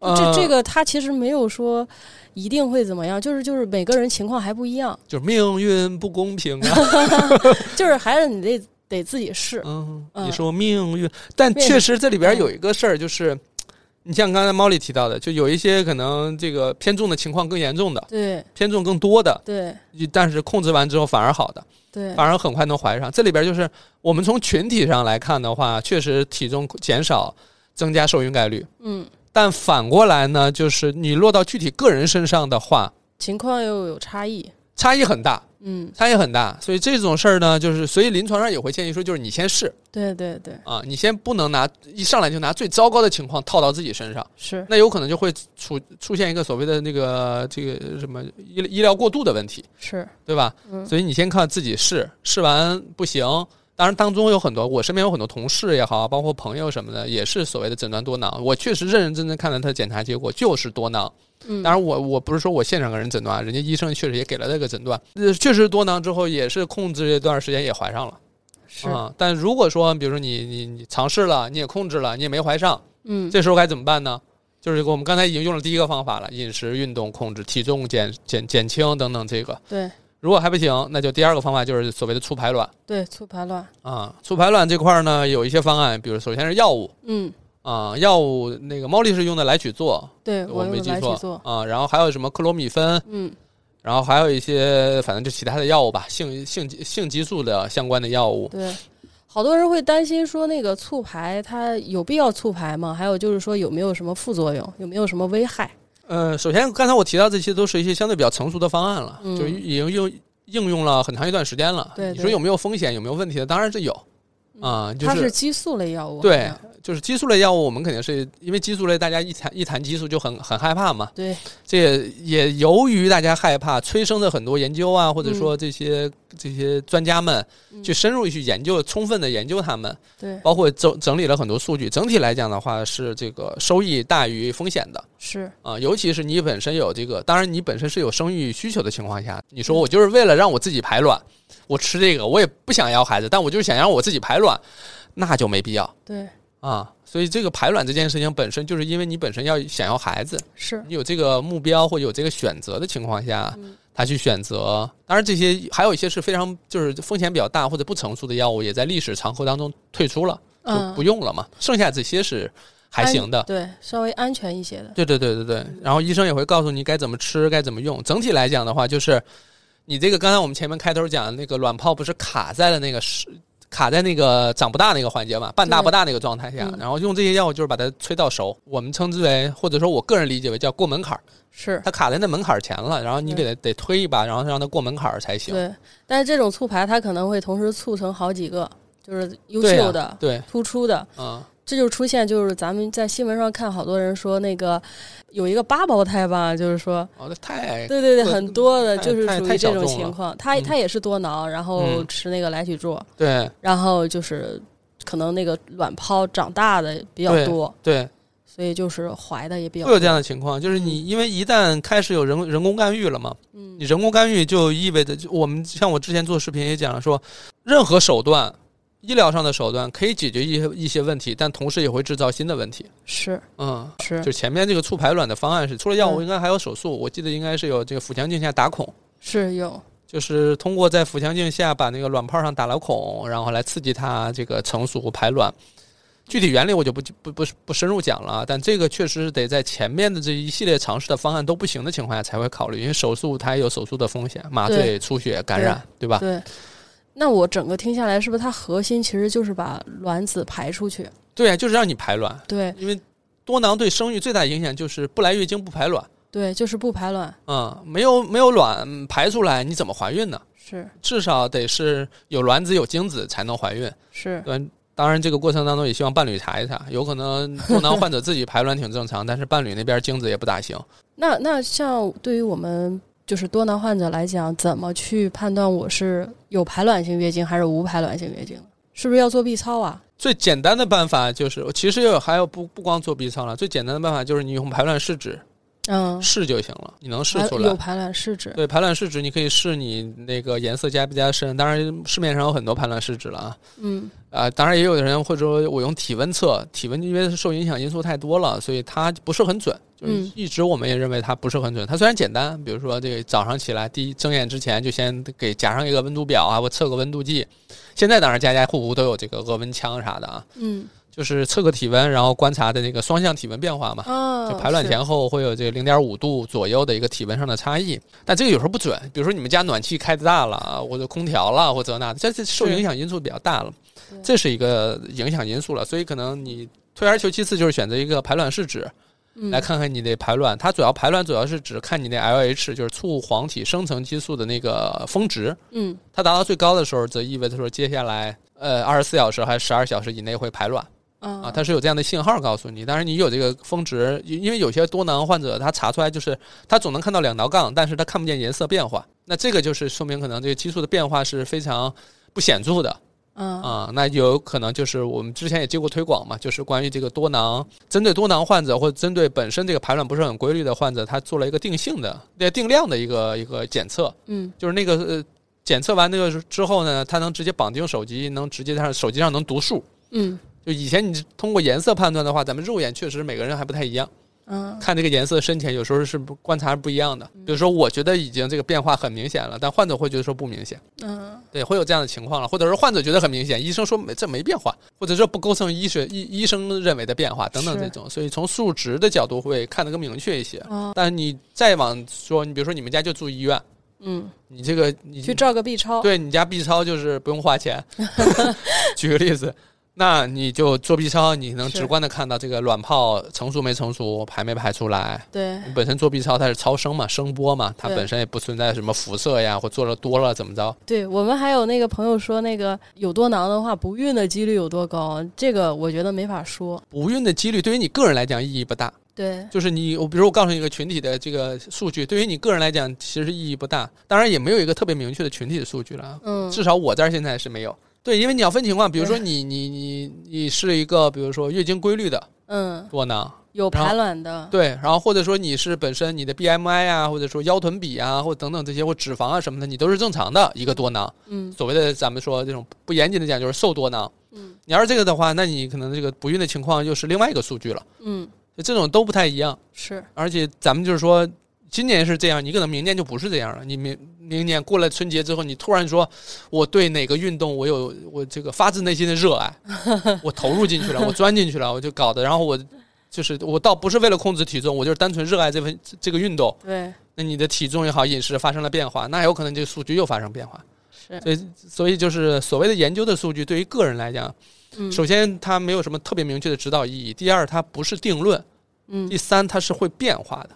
这呃这个他其实没有说一定会怎么样，就是就是每个人情况还不一样，就是命运不公平啊。(laughs) 就是还是你得得自己试。嗯，嗯你说命运，但确实这里边有一个事儿，就是你像刚才猫里提到的，就有一些可能这个偏重的情况更严重的，对偏重更多的，对但是控制完之后反而好的，对反而很快能怀上。这里边就是我们从群体上来看的话，确实体重减少增加受孕概率，嗯，但反过来呢，就是你落到具体个人身上的话，情况又有差异。差异很大。嗯，差异很大，所以这种事儿呢，就是所以临床上也会建议说，就是你先试。对对对，啊，你先不能拿一上来就拿最糟糕的情况套到自己身上，是。那有可能就会出出现一个所谓的那个这个什么医医疗过度的问题，是，对吧？嗯。所以你先看自己试，试完不行，当然当中有很多，我身边有很多同事也好，包括朋友什么的，也是所谓的诊断多囊，我确实认认真真看了他的检查结果，就是多囊。嗯，当然我我不是说我现场给人诊断，人家医生确实也给了这个诊断，呃，确实多囊之后也是控制这段时间也怀上了是，啊。但如果说比如说你你你尝试了，你也控制了，你也没怀上，嗯，这时候该怎么办呢？就是我们刚才已经用了第一个方法了，饮食、运动控制、体重减减减轻等等。这个对如果还不行，那就第二个方法就是所谓的促排卵对，促排卵，啊。促排卵这块儿呢，有一些方案，比如首先是药物嗯，啊，药物那个猫力是用的来曲唑，对我没记错，啊。然后还有什么克罗米芬，嗯，然后还有一些反正就其他的药物吧，性性激性激素的相关的药物。对。好多人会担心说那个促排它有必要促排吗？还有就是说有没有什么副作用，有没有什么危害？呃，首先刚才我提到这些都是一些相对比较成熟的方案了，嗯就已经用应用了很长一段时间了。对对你说有没有风险，有没有问题的？当然是有啊，就它是激素类药物，对就是激素类药物，我们肯定是因为激素类，大家一谈一谈激素就很很害怕嘛。对，这也也由于大家害怕，催生的很多研究啊，或者说这些、这些专家们嗯去深入去研究，充分的研究他们，对包括整整理了很多数据。整体来讲的话，是这个收益大于风险的是，啊、尤其是你本身有这个，当然你本身是有生育需求的情况下，你说我就是为了让我自己排卵，我吃这个，我也不想要孩子，但我就是想让我自己排卵，那就没必要。对，啊，所以这个排卵这件事情本身就是因为你本身要想要孩子，是，你有这个目标或者有这个选择的情况下，嗯他去选择。当然，这些还有一些是非常就是风险比较大或者不成熟的药物，也在历史长河当中退出了，就嗯不，用了嘛。剩下这些是还行的。对，稍微安全一些的，对对对对对，然后医生也会告诉你该怎么吃，该怎么用。整体来讲的话，就是你这个刚才我们前面开头讲的那个卵泡不是卡在了那个是卡在那个长不大那个环节嘛，半大不大那个状态下嗯，然后用这些药物就是把它催到熟，我们称之为或者说我个人理解为叫过门槛儿，是它卡在那门槛儿前了，然后你给它得推一把，然后让它过门槛儿才行。对。但是这种促排，它可能会同时促成好几个，就是优秀的、对，突出的，嗯，这就出现就是咱们在新闻上看好多人说那个有一个八胞胎吧，就是说哦，太对对对，很多的就是属于这种情况。他嗯他也是多囊，然后嗯吃那个来曲唑，对然后就是可能那个卵泡长大的比较多，对所以就是怀的也比较会有这样的情况，就是你因为一旦开始有人人工干预了嘛，嗯你人工干预就意味着，就我们像我之前做视频也讲了说，任何手段，医疗上的手段可以解决一些一些问题，但同时也会制造新的问题。是嗯，是就前面这个促排卵的方案是，除了药物，嗯应该还有手术。我记得应该是有这个腹腔镜下打孔，是有就是通过在腹腔镜下把那个卵泡上打了孔，然后来刺激它这个成熟排卵。具体原理我就不不不不深入讲了啊，但这个确实是得在前面的这一系列尝试的方案都不行的情况下才会考虑，因为手术它也有手术的风险，麻醉、出血、感染，对吧？对。那我整个听下来，是不是它核心其实就是把卵子排出去？对啊，就是让你排卵，对因为多囊对生育最大的影响就是不来月经不排卵，对，就是不排卵，嗯，没有没有卵排出来，你怎么怀孕呢？是至少得是有卵子有精子才能怀孕。是对，当然这个过程当中也希望伴侣查一查，有可能多囊患者自己排卵挺正常，(laughs) 但是伴侣那边精子也不大行。那那像对于我们就是多囊患者来讲，怎么去判断我是有排卵性月经还是无排卵性月经？是不是要做 B 超啊？最简单的办法就是，其实有还有不不光做 B 超了，最简单的办法就是你用排卵试纸嗯，试就行了，你能试出来。有排卵试纸，对排卵试纸，你可以试你那个颜色加不加深。当然，市面上有很多排卵试纸了啊。嗯啊、当然也有的人会说我用体温测，体温因为受影响因素太多了，所以它不是很准。就是嗯一直我们也认为它不是很准。它虽然简单，比如说这个早上起来第一睁眼之前就先给夹上一个温度表啊，我测个温度计。现在当然家家户户都有这个额温枪啥的啊，嗯就是测个体温，然后观察的那个双向体温变化嘛。啊，就排卵前后会有这个零点五度左右的一个体温上的差异，但这个有时候不准。比如说你们家暖气开的大了啊，或者空调了，或者那的，这这受影响因素比较大了，这是一个影响因素了。所以可能你退而求其次，就是选择一个排卵试纸嗯来看看你的排卵。它主要排卵主要是指看你的 LH，就是促黄体生成激素的那个峰值，嗯它达到最高的时候，则意味着说接下来呃二十四小时还是十二小时以内会排卵。啊，啊它是有这样的信号告诉你。当然，你有这个峰值，因因为有些多囊患者他查出来就是他总能看到两道杠，但是他看不见颜色变化。那这个就是说明可能这个激素的变化是非常不显著的嗯啊。那有可能就是我们之前也接过推广嘛，就是关于这个多囊，针对多囊患者或者针对本身这个排卵不是很规律的患者，他做了一个定性的、那定量的一个一个检测，嗯就是那个呃。检测完那个之后呢，它能直接绑定手机，能直接在手机上能读数，嗯就以前你通过颜色判断的话，咱们肉眼确实每个人还不太一样，嗯。看这个颜色深浅有时候是不观察是不一样的。比如说，我觉得已经这个变化很明显了，但患者会觉得说不明显，嗯。对，会有这样的情况了，或者说患者觉得很明显，医生说没这没变化，或者说不构成医学医医生认为的变化等等这种，所以从数值的角度会看得更明确一些。啊但你再往说，你比如说你们家就住医院，嗯，你这个你去照个 B 超，对你家 B 超就是不用花钱。(laughs) 举个例子，那你就做 B 超，你能直观的看到这个卵泡成熟没成熟，排没排出来。对你本身做 B 超它是超声嘛，声波嘛，它本身也不存在什么辐射呀，或做了多了怎么着。对，我们还有那个朋友说，那个有多囊的话，不孕的几率有多高？这个我觉得没法说。不孕的几率对于你个人来讲意义不大，对，就是你，我比如我告诉你一个群体的这个数据，对于你个人来讲其实意义不大。当然也没有一个特别明确的群体的数据了，嗯，至少我这儿现在是没有。对，因为你要分情况，比如说你你你你是一个，比如说月经规律的嗯，多囊，有排卵的，对，然后或者说你是本身你的 BMI 啊，或者说腰臀比啊，或等等这些或脂肪啊什么的，你都是正常的一个多囊。嗯所谓的咱们说这种不严谨的讲就是瘦多囊。嗯你要是这个的话，那你可能这个不孕的情况又是另外一个数据了。嗯，这种都不太一样，是，而且咱们就是说。今年是这样，你可能明年就不是这样了。你明明年过了春节之后，你突然说我对哪个运动我有我这个发自内心的热爱，(laughs) 我投入进去了，我钻进去了，我就搞的，然后我就是我倒不是为了控制体重，我就是单纯热爱这份这个运动。对，那你的体重也好，饮食发生了变化，那有可能这个数据又发生变化。是，所以，所以就是所谓的研究的数据，对于个人来讲，嗯首先它没有什么特别明确的指导意义；第二，它不是定论；嗯第，三，它是会变化的。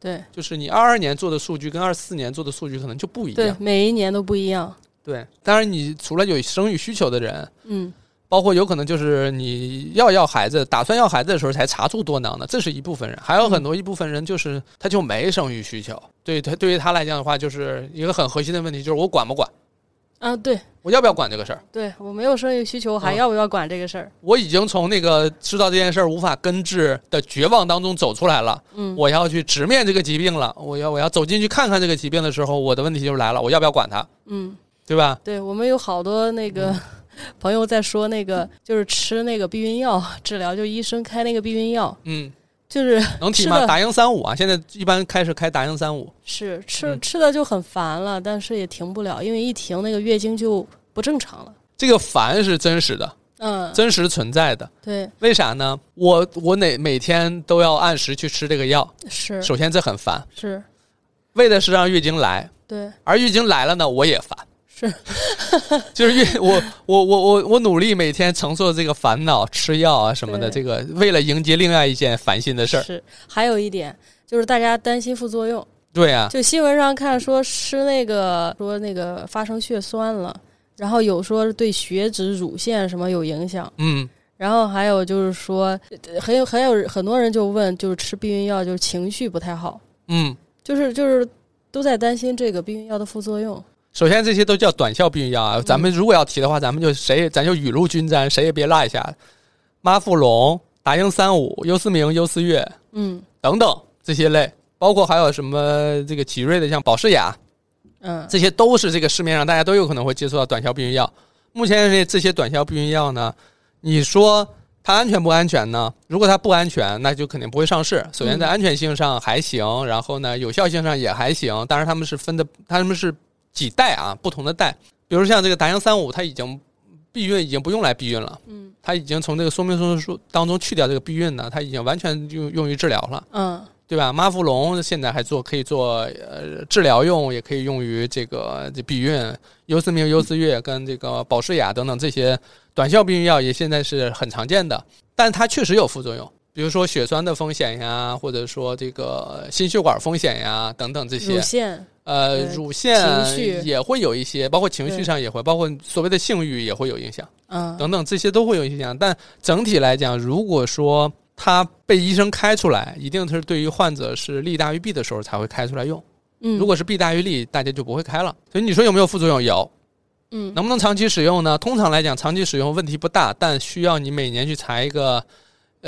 对就是你二二年做的数据跟二四年做的数据可能就不一对样。，每一年都不一样。对，当然你除了有生育需求的人，嗯包括有可能就是你要要孩子，打算要孩子的时候才查出多囊的，这是一部分人；还有很多一部分人就是他就没生育需求。对他对于他来讲的话，就是一个很核心的问题，就是我管不管？啊，对。我要不要管这个事儿？对，我没有生育需求，我还嗯。要不要管这个事儿？我已经从那个知道这件事儿无法根治的绝望当中走出来了，嗯，我要去直面这个疾病了，我要我要走进去看看这个疾病的时候，我的问题就来了，我要不要管它，嗯，对吧？对，我们有好多那个嗯。(laughs) 朋友在说那个，就是吃那个避孕药治疗，就医生开那个避孕药，嗯，就是 (laughs) 能提吗？是的达英三五啊，现在一般开始开达英三五，是吃嗯吃的就很烦了，但是也停不了，因为一停那个月经就不正常了。这个烦是真实的，嗯，真实存在的。对，为啥呢？我我哪每天都要按时去吃这个药，是首先这很烦，是，为的是让月经来，对，而月经来了呢，我也烦。是，(laughs) 就是越我我我我我努力每天承受这个烦恼，吃药啊什么的，这个为了迎接另外一件烦心的事儿。是。还有一点就是大家担心副作用，对啊，就新闻上看说吃那个说那个发生血栓了，然后有说对血脂、乳腺什么有影响，嗯，然后还有就是说呃很有很有很多人就问，就是吃避孕药就是情绪不太好，嗯，就是就是都在担心这个避孕药的副作用。首先这些都叫短效避孕药啊。咱们如果要提的话，咱们就谁咱就雨露均沾，谁也别落下。妈富隆、达英三五、优思明、优思悦嗯等等这些类，包括还有什么这个奇瑞的，像保诗雅，嗯这些都是这个市面上大家都有可能会接触到短效避孕药。目前这这些短效避孕药呢，你说它安全不安全呢？如果它不安全，那就肯定不会上市。首先在嗯安全性上还行，然后呢有效性上也还行。当然他们是分的，他们是几代啊，不同的代。比如像这个达英三五，它已经避孕已经不用来避孕了，嗯它已经从这个说明书当中去掉这个避孕呢，它已经完全用用于治疗了。嗯对吧？妈富隆现在还做可以做呃治疗用，也可以用于这个这避孕。优思明、优思悦跟这个保诗雅等等这些短效避孕药也现在是很常见的，但它确实有副作用，比如说血栓的风险呀，或者说这个心血管风险呀等等这乳些。腺呃，乳腺也会有一些，包括情绪上也会，包括所谓的性欲也会有影响。嗯等等，这些都会有影响。但整体来讲，如果说它被医生开出来，一定是对于患者是利大于弊的时候才会开出来用。嗯，如果是弊大于利，大家就不会开了。所以你说有没有副作用？有。嗯能不能长期使用呢？通常来讲，长期使用问题不大，但需要你每年去查一个，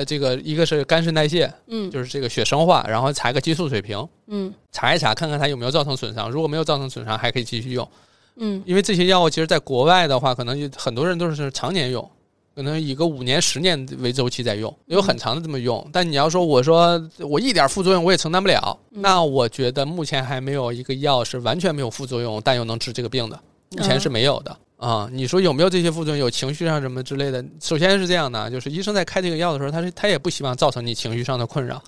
呃，这个一个是肝肾代谢，嗯就是这个血生化，然后查个激素水平，嗯查一查看看它有没有造成损伤。如果没有造成损伤，还可以继续用。嗯因为这些药物其实在国外的话，可能就很多人都是常年用，可能以个五年、十年为周期在用，有很长的这么用。但你要说我说我一点副作用我也承担不了，嗯那我觉得目前还没有一个药是完全没有副作用，但又能治这个病的，目前是没有的。啊，你说有没有这些副作用？有情绪上什么之类的？首先是这样的，就是医生在开这个药的时候，他是他也不希望造成你情绪上的困扰，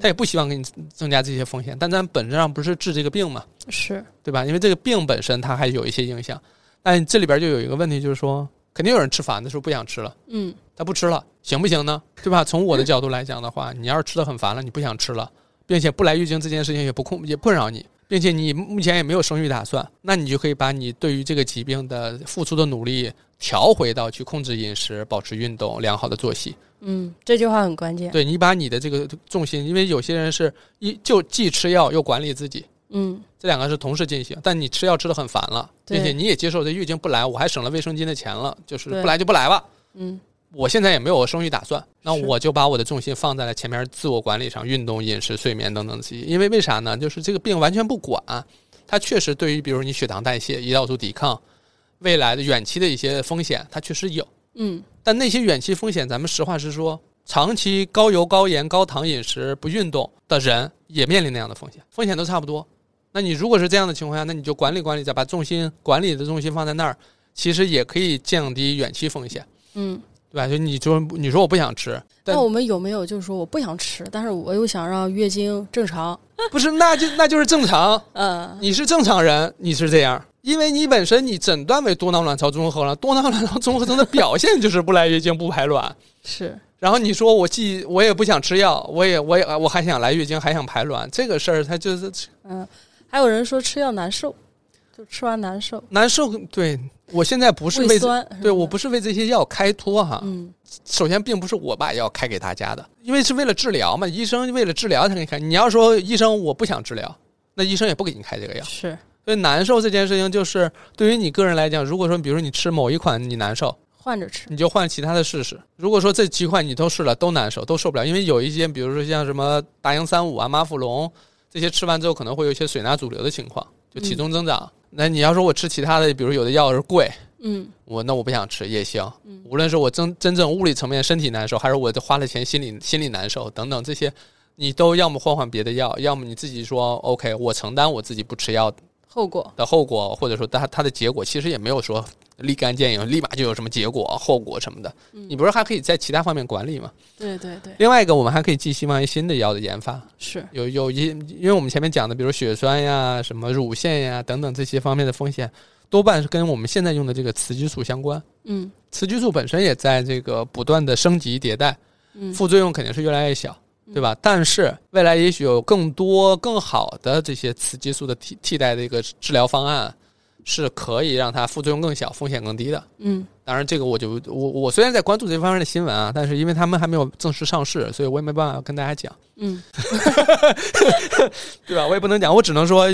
他也不希望给你增加这些风险。但咱本质上不是治这个病嘛，是对吧？因为这个病本身它还有一些影响，但这里边就有一个问题，就是说，肯定有人吃烦的时候不想吃了，嗯他不吃了，行不行呢？对吧？从我的角度来讲的话，你要是吃的很烦了，你不想吃了，并且不来月经这件事情也不困也困扰你，并且你目前也没有生育打算，那你就可以把你对于这个疾病的付出的努力调回到去控制饮食、保持运动、良好的作息。嗯，这句话很关键。对你把你的这个重心，因为有些人是一就既吃药又管理自己，嗯这两个是同时进行，但你吃药吃的很烦了，并且你也接受这月经不来，我还省了卫生巾的钱了，就是不来就不来吧。嗯我现在也没有生育打算，那我就把我的重心放在了前面自我管理上，运动、饮食、睡眠等等这些。因为为啥呢？就是这个病完全不管，它确实对于比如你血糖代谢、胰岛素抵抗、未来的远期的一些风险，它确实有。嗯但那些远期风险，咱们实话实说，长期高油、高盐、高糖饮食不运动的人也面临那样的风险，风险都差不多。那你如果是这样的情况下，那你就管理管理，再把重心管理的重心放在那儿，其实也可以降低远期风险，嗯。对吧？就你就你说我不想吃，但那我们有没有就是说我不想吃，但是我又想让月经正常？不是那就那就是正常，(laughs) 嗯你是正常人，你是这样。因为你本身你诊断为多囊卵巢综合了，多囊卵巢综合征的表现就是不来月经、不排卵，(laughs) 是然后你说我既我也不想吃药，我也我也我还想来月经，还想排卵，这个事儿它就是嗯，还有人说吃药难受，就吃完难受，难受。对我现在不是为。对我不是是为这些药开脱哈，嗯首先并不是我把药开给大家的，因为是为了治疗嘛，医生为了治疗才给你开。你要说医生我不想治疗，那医生也不给你开这个药，是所以难受这件事情，就是对于你个人来讲，如果说比如说你吃某一款你难受，换着吃。你就换其他的试试。如果说这几款你都试了都难受，都受不了，因为有一些比如说像什么达英三五啊、马富隆这些吃完之后可能会有一些水钠阻流的情况，就体重增长。那你要说我吃其他的，比如有的药是贵，嗯我那我不想吃也行。嗯无论是我真真正物理层面身体难受，还是我花了钱心里心里难受等等这些，你都要么换换别的药，要么你自己说 OK，我承担我自己不吃药后果。的后果，或者说它它的结果其实也没有说立竿见影，立马就有什么结果后果什么的。嗯你不是还可以在其他方面管理吗？对对对，另外一个，我们还可以寄希望于新的药的研发，是有有一，因为我们前面讲的，比如血栓呀、什么乳腺呀等等这些方面的风险，多半是跟我们现在用的这个雌激素相关。嗯雌激素本身也在这个不断的升级迭代，嗯副作用肯定是越来越小，对吧？但是未来也许有更多更好的这些雌激素的替替代的一个治疗方案，是可以让它副作用更小、风险更低的。嗯当然，这个我就我我虽然在关注这方面的新闻啊，但是因为他们还没有正式上市，所以我也没办法跟大家讲，嗯 (laughs) 对吧？我也不能讲，我只能说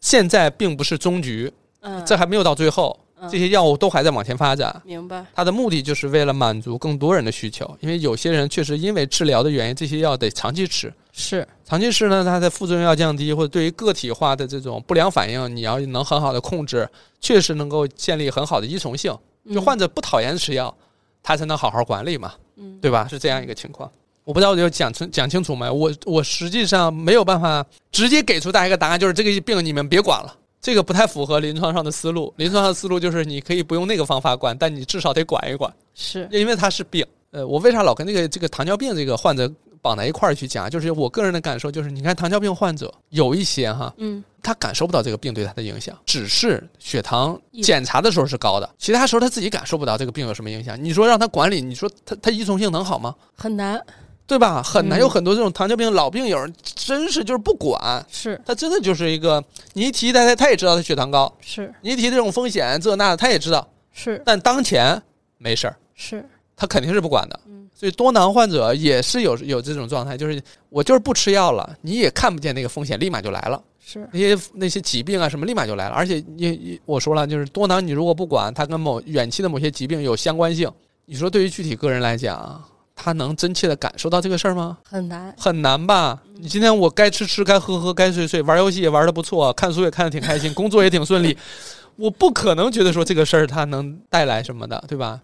现在并不是终局，嗯，这还没有到最后，嗯这些药物都还在往前发展。明白。它的目的就是为了满足更多人的需求，因为有些人确实因为治疗的原因，这些药得长期吃。是长期吃呢，它的副作用要降低，或者对于个体化的这种不良反应，你要能很好的控制，确实能够建立很好的依从性。就患者不讨厌吃药，他才能好好管理嘛，嗯对吧？是这样一个情况。我不知道我就讲清讲清楚没？我我实际上没有办法直接给出大家一个答案，就是这个病你们别管了。这个不太符合临床上的思路。临床上的思路就是你可以不用那个方法管，但你至少得管一管。是因为它是病。呃，我为啥老跟这个这个糖尿病这个患者绑在一块儿去讲？就是我个人的感受，就是你看糖尿病患者有一些哈，嗯他感受不到这个病对他的影响，只是血糖检查的时候是高的，其他时候他自己感受不到这个病有什么影响。你说让他管理，你说他他依从性能好吗？很难对吧？很难。嗯有很多这种糖尿病老病友，真是就是不管，是他真的就是一个你一提他，他他也知道他血糖高，是你一提这种风险这那的，他也知道，是但当前没事儿，是他肯定是不管的。嗯所以多囊患者也是有有这种状态，就是我就是不吃药了，你也看不见那个风险，立马就来了。是那些那些疾病啊什么，立马就来了。而且你你我说了，就是多囊，你如果不管它跟某远期的某些疾病有相关性，你说对于具体个人来讲，他能真切的感受到这个事儿吗？很难很难吧？你今天我该吃吃，该喝喝，该睡睡，玩游戏也玩的不错，看书也看的挺开心，工作也挺顺利，(laughs) 我不可能觉得说这个事儿它能带来什么的，对吧？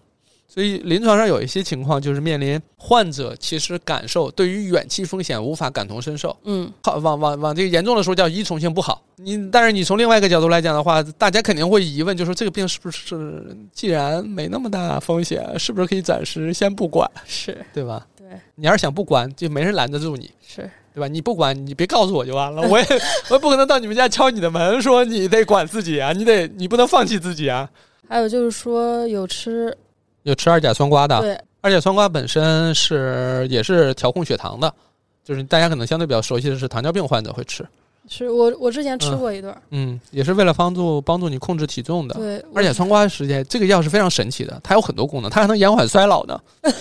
所以临床上有一些情况就是面临患者其实感受对于远期风险无法感同身受，嗯好往往往这个严重的说叫依从性不好。你但是你从另外一个角度来讲的话，大家肯定会疑问，就说这个病是不是既然没那么大风险，是不是可以暂时先不管，是对吧？对你要是想不管，就没人拦得住你。是对吧？你不管，你别告诉我就完了。(laughs) 我也 (laughs) 我也不可能到你们家敲你的门，说你得管自己啊，你得你不能放弃自己啊。还有就是说有吃有吃二甲酸瓜的，对二甲酸瓜本身是也是调控血糖的，就是大家可能相对比较熟悉的是糖尿病患者会吃，是我我之前吃嗯过一段儿，嗯，也是为了帮助帮助你控制体重的。对而且酸瓜实际这个药是非常神奇的，它有很多功能，它还能延缓衰老呢。(laughs)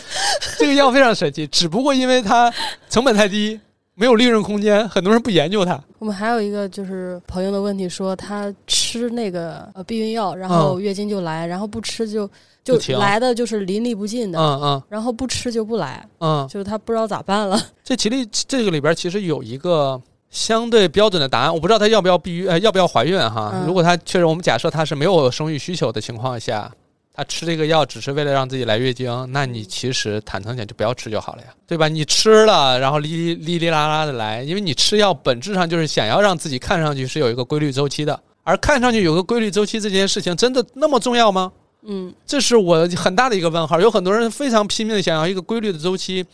这个药非常神奇，只不过因为它成本太低，没有利润空间，很多人不研究它。我们还有一个就是朋友的问题，说他吃那个呃避孕药，然后月经就来，然后不吃就就来的就是淋漓不尽的，嗯嗯然后不吃就不来，嗯，就是他不知道咋办了。这其实这个里边其实有一个相对标准的答案，我不知道她要不要避孕，呃，要不要怀孕哈？嗯如果她确实，我们假设她是没有生育需求的情况下，她吃这个药只是为了让自己来月经，那你其实坦诚点就不要吃就好了呀，对吧？你吃了，然后哩哩哩啦啦的来，因为你吃药本质上就是想要让自己看上去是有一个规律周期的，而看上去有个规律周期这件事情真的那么重要吗？嗯这是我很大的一个问号。有很多人非常拼命的想要一个规律的周期，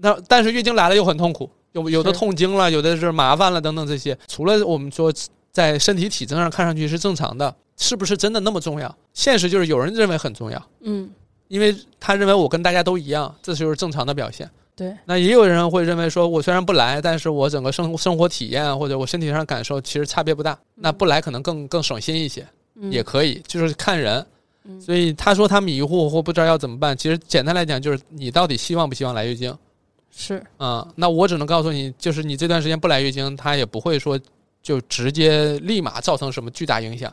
那但是月经来了又很痛苦，有有的痛经了，有的是麻烦了等等这些。除了我们说在身体体征上看上去是正常的，是不是真的那么重要？现实就是有人认为很重要，嗯，因为他认为我跟大家都一样，这就是正常的表现。对，那也有人会认为说，我虽然不来，但是我整个生生活体验或者我身体上感受其实差别不大，那不来可能更更省心一些。嗯也可以，就是看人。嗯所以他说他迷糊或不知道要怎么办，其实简单来讲就是你到底希望不希望来月经是啊、那我只能告诉你，就是你这段时间不来月经，他也不会说就直接立马造成什么巨大影响？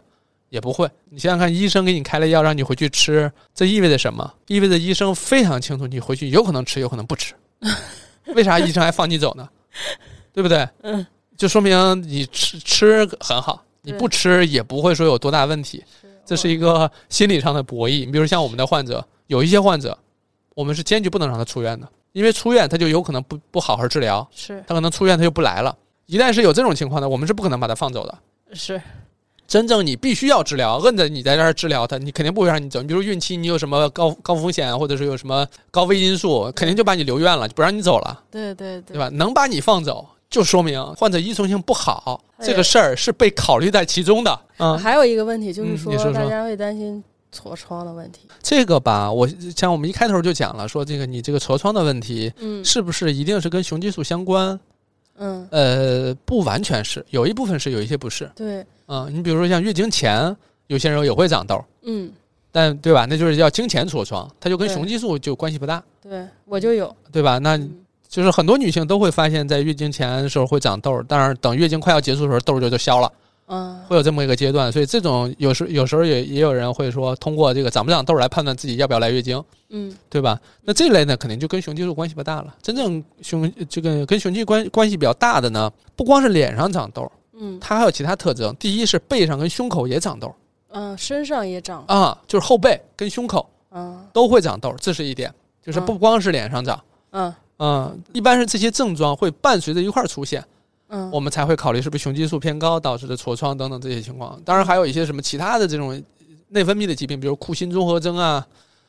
也不会。你想想看，医生给你开了药，让你回去吃，这意味着什么？意味着医生非常清楚，你回去有可能吃，有可能不吃。(laughs) 为啥医生还放你走呢？对不对？嗯，就说明你吃吃很好，你不吃也不会说有多大问题。这是一个心理上的博弈。你比如像我们的患者，有一些患者，我们是坚决不能让他出院的，因为出院他就有可能不不好好治疗，是他可能出院他就不来了。一旦是有这种情况呢，我们是不可能把他放走的。是，真正你必须要治疗，摁着你在这儿治疗他，你肯定不会让你走。你比如孕期，你有什么高高风险，或者是有什么高危因素，肯定就把你留院了，就不让你走了，对对对对吧？能把你放走，就说明患者依从性不好，哎这个事儿是被考虑在其中的。嗯，还有一个问题就是说，嗯你说说大家会担心痤疮的问题。这个吧，我像我们一开头就讲了，说这个你这个痤疮的问题嗯是不是一定是跟雄激素相关？嗯，呃，不完全是，有一部分是，有一些不是。对，嗯，你比如说像月经前，有些人也会长痘，嗯但对吧？那就是叫经前痤疮，它就跟雄激素就关系不大，对，我就有。对吧？那嗯就是很多女性都会发现，在月经前的时候会长痘，但是等月经快要结束的时候，痘就就消了，嗯会有这么一个阶段。所以这种有时有时候也也有人会说，通过这个长不长痘来判断自己要不要来月经，嗯对吧？那这类呢，肯定就跟雄激素关系不大了。真正雄这个跟雄激关关系比较大的呢，不光是脸上长痘，嗯它还有其他特征。第一是背上跟胸口也长痘嗯，身上也长。啊，就是后背跟胸口嗯都会长痘，这是一点。就是不光是脸上长，嗯嗯，一般是这些症状会伴随着一块儿出现，嗯，我们才会考虑是不是雄激素偏高导致的痤疮等等这些情况。当然还有一些什么其他的这种内分泌的疾病，比如库欣综合征啊、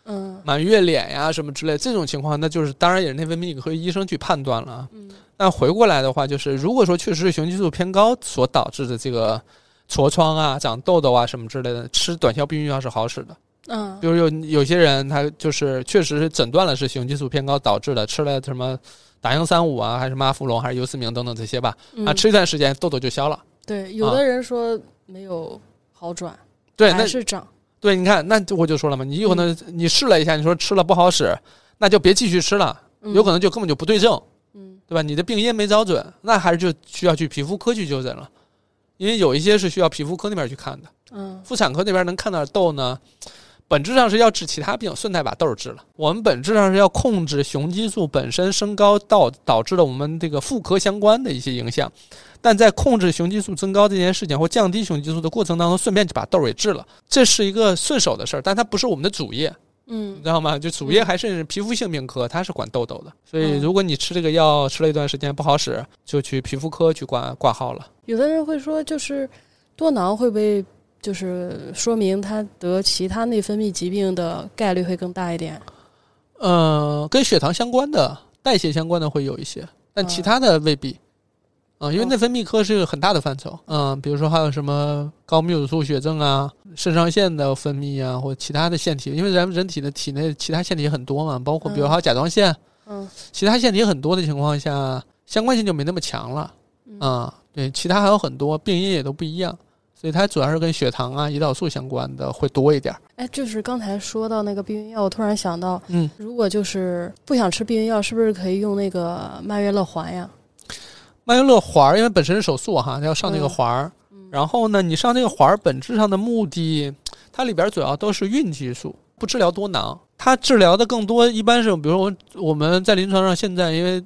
嗯满月脸呀什么之类这种情况，那就是当然也是内分泌科医生去判断了啊。嗯那回过来的话，就是如果说确实是雄激素偏高所导致的这个痤疮啊、长痘痘啊什么之类的，吃短效避孕药是好使的。嗯比如有有些人他就是确实是诊断了是雄激素偏高导致的，吃了什么达英三五啊，还是妈富隆，还是优思明等等这些吧，嗯啊，吃一段时间痘痘就消了。对，有的人说没有好转，对，那还是长。对，你看，那我就说了嘛，你有可能你试了一下，你说吃了不好使，那就别继续吃了，嗯有可能就根本就不对症，嗯对吧？你的病因没找准，那还是就需要去皮肤科去就诊了，因为有一些是需要皮肤科那边去看的，嗯。妇产科那边能看到痘呢，本质上是要治其他病，顺带把痘儿治了。我们本质上是要控制雄激素本身升高到导致了我们这个妇科相关的一些影响，但在控制雄激素增高这件事情或降低雄激素的过程当中，顺便就把痘儿给治了，这是一个顺手的事儿，但它不是我们的主业，嗯你知道吗？就主业还是皮肤性病科，它是管痘痘的。所以嗯如果你吃这个药吃了一段时间不好使，就去皮肤科去挂挂号了。有的人会说，就是多囊会不会就是说明他得其他内分泌疾病的概率会更大一点？呃，跟血糖相关的、代谢相关的会有一些，但其他的未必。啊、因为哦内分泌科是个很大的范畴。嗯、比如说还有什么高泌乳素血症啊、肾上腺的分泌啊，或其他的腺体，因为咱们人体的体内其他腺体很多嘛，包括比如嗯还有甲状腺，嗯其他腺体很多的情况下，相关性就没那么强了。嗯啊、对，其他还有很多病因也都不一样，所以它主要是跟血糖啊、胰岛素相关的会多一点儿。哎，就是刚才说到那个避孕药，我突然想到，嗯，如果就是不想吃避孕药，是不是可以用那个曼月乐环呀？曼月乐环儿，因为本身是手术哈，它要上那个嗯环儿。嗯然后呢，你上那个环儿本质上的目的，它里边主要都是孕激素，不治疗多囊。它治疗的更多一般是，比如我我们在临床上现在，因为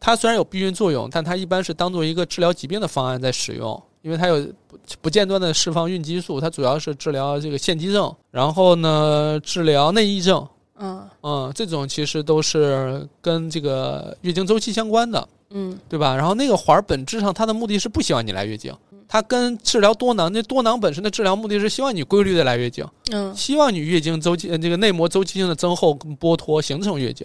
它虽然有避孕作用，但它一般是当做一个治疗疾病的方案在使用，因为它有不不间断的释放孕激素，它主要是治疗这个腺肌症，然后呢治疗内异症，嗯嗯，这种其实都是跟这个月经周期相关的。嗯对吧？然后那个环儿本质上它的目的是不希望你来月经，它跟治疗多囊，那多囊本身的治疗目的是希望你规律的来月经，嗯，希望你月经周期呃这个内膜周期性的增厚跟剥脱形成月经。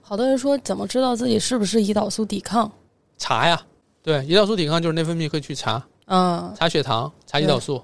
好多人说怎么知道自己是不是胰岛素抵抗？查呀，对，胰岛素抵抗就是内分泌科去查，嗯，查血糖，查胰岛素。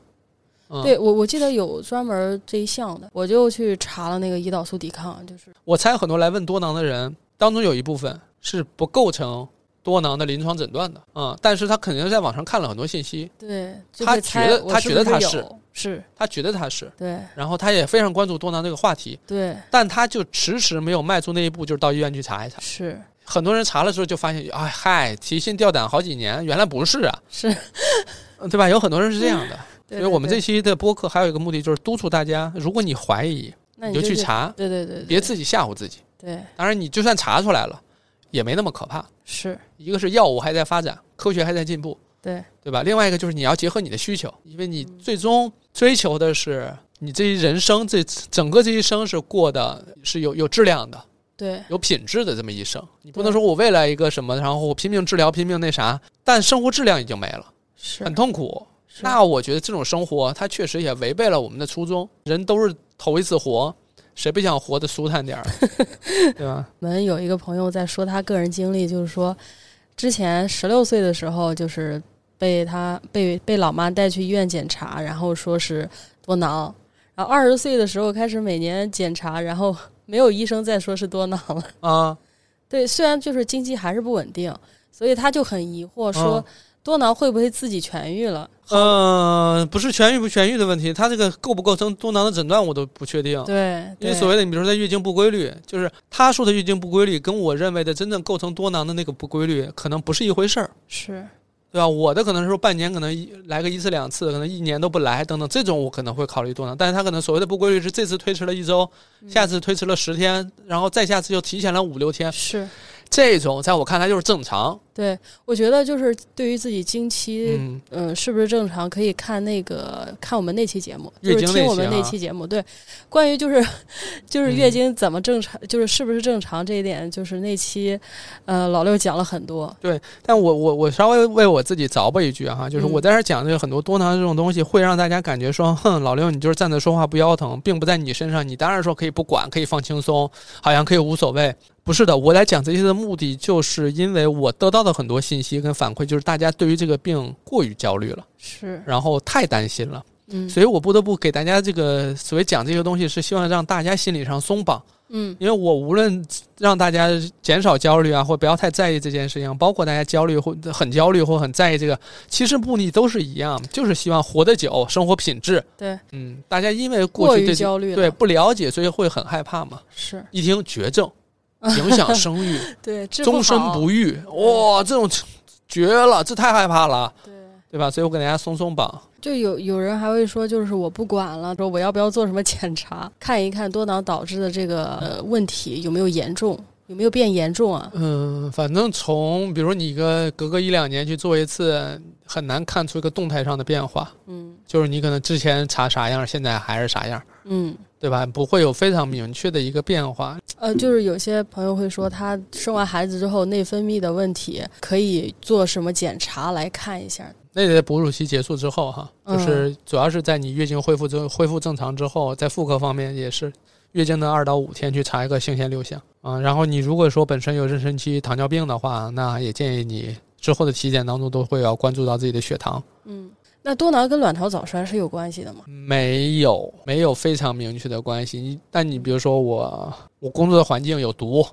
嗯，对我我记得有专门这一项的，我就去查了那个胰岛素抵抗，就是我猜很多来问多囊的人当中有一部分是不构成多囊的临床诊断的，嗯，但是他肯定是在网上看了很多信息，对，他觉得他觉得他是是，他觉得他是，对然后他也非常关注多囊这个话题，对但他就迟迟没有迈出那一步，就是到医院去查一查。是。很多人查了之后就发现，哎嗨，提心吊胆好几年，原来不是啊，是，(laughs) 对吧？有很多人是这样的，(laughs) 对所以我们这期的播客还有一个目的就是督促大家，如果你怀疑，你那你，就去查，对对对，对别自己吓唬自己。对当然，你就算查出来了，也没那么可怕。是，一个是药物还在发展，科学还在进步，对对吧？另外一个就是你要结合你的需求，因为你最终追求的是你这一人生，这整个这一生是过的是有有质量的、对有品质的这么一生。你不能说我为了一个什么，然后我拼命治疗、拼命那啥，但生活质量已经没了，是很痛苦。是那我觉得这种生活，它确实也违背了我们的初衷。人都是头一次活，谁不想活得舒坦点儿，(laughs) 对吧？我们有一个朋友在说他个人经历，就是说，之前十六岁的时候，就是被他被被老妈带去医院检查，然后说是多囊，然后二十岁的时候开始每年检查，然后没有医生再说是多囊了。啊，对，虽然就是经济还是不稳定，所以他就很疑惑说嗯多囊会不会自己痊愈了？嗯、不是痊愈不痊愈的问题，它这个构不构成多囊的诊断我都不确定。对，对因为所谓的，你比如说在月经不规律，就是他说的月经不规律，跟我认为的真正构成多囊的那个不规律，可能不是一回事儿，是对吧？我的可能是说半年可能一来个一次两次，可能一年都不来等等，这种我可能会考虑多囊，但是他可能所谓的不规律是这次推迟了一周，下次推迟了十天，然后再下次又提前了五六天，是，这种在我看来就是正常。对我觉得就是对于自己经期。嗯，嗯，是不是正常？可以看那个看我们那期节目，月就是听我们那期节目。对，关于就是就是嗯月经怎么正常，就是是不是正常这一点，就是那期呃老六讲了很多。对但我我我稍微为我自己凿吧一句哈，就是嗯我在这儿讲这个很多多囊这种东西，会让大家感觉说，哼，老六你就是站着说话不腰疼，并不在你身上，你当然说可以不管，可以放轻松，好像可以无所谓。不是的，我来讲这些的目的，就是因为我得到的很多信息跟反馈，就是大家对于这个病过于焦虑了，是，然后太担心了，嗯，所以我不得不给大家这个所谓讲这些东西，是希望让大家心理上松绑。嗯。因为我无论让大家减少焦虑啊，或不要太在意这件事情，包括大家焦虑或很焦虑或很在意这个，其实目的都是一样，就是希望活得久，生活品质。对，嗯，大家因为过去对焦虑，对不了解，所以会很害怕嘛。是，一听绝症，(laughs) 影响生育，(laughs) 对，终身不育，哇，这种绝了，这太害怕了，对。对吧？所以我给大家松松绑。就有有人还会说，就是我不管了，说我要不要做什么检查，看一看多囊导致的这个呃问题有没有严重，有没有变严重啊？嗯，反正从比如你一个隔个一两年去做一次，很难看出一个动态上的变化。嗯就是你可能之前查啥样，现在还是啥样，嗯，对吧？不会有非常明确的一个变化。呃，就是有些朋友会说，他生完孩子之后内分泌的问题，可以做什么检查来看一下？那得在哺乳期结束之后哈，嗯就是主要是在你月经恢复正恢复正常之后，在妇科方面也是月经的二到五天去查一个性腺六项啊。然后你如果说本身有妊娠期糖尿病的话，那也建议你之后的体检当中都会要关注到自己的血糖。嗯，那多囊跟卵巢早衰是有关系的吗？没有，没有非常明确的关系。你但你比如说我我工作的环境有毒，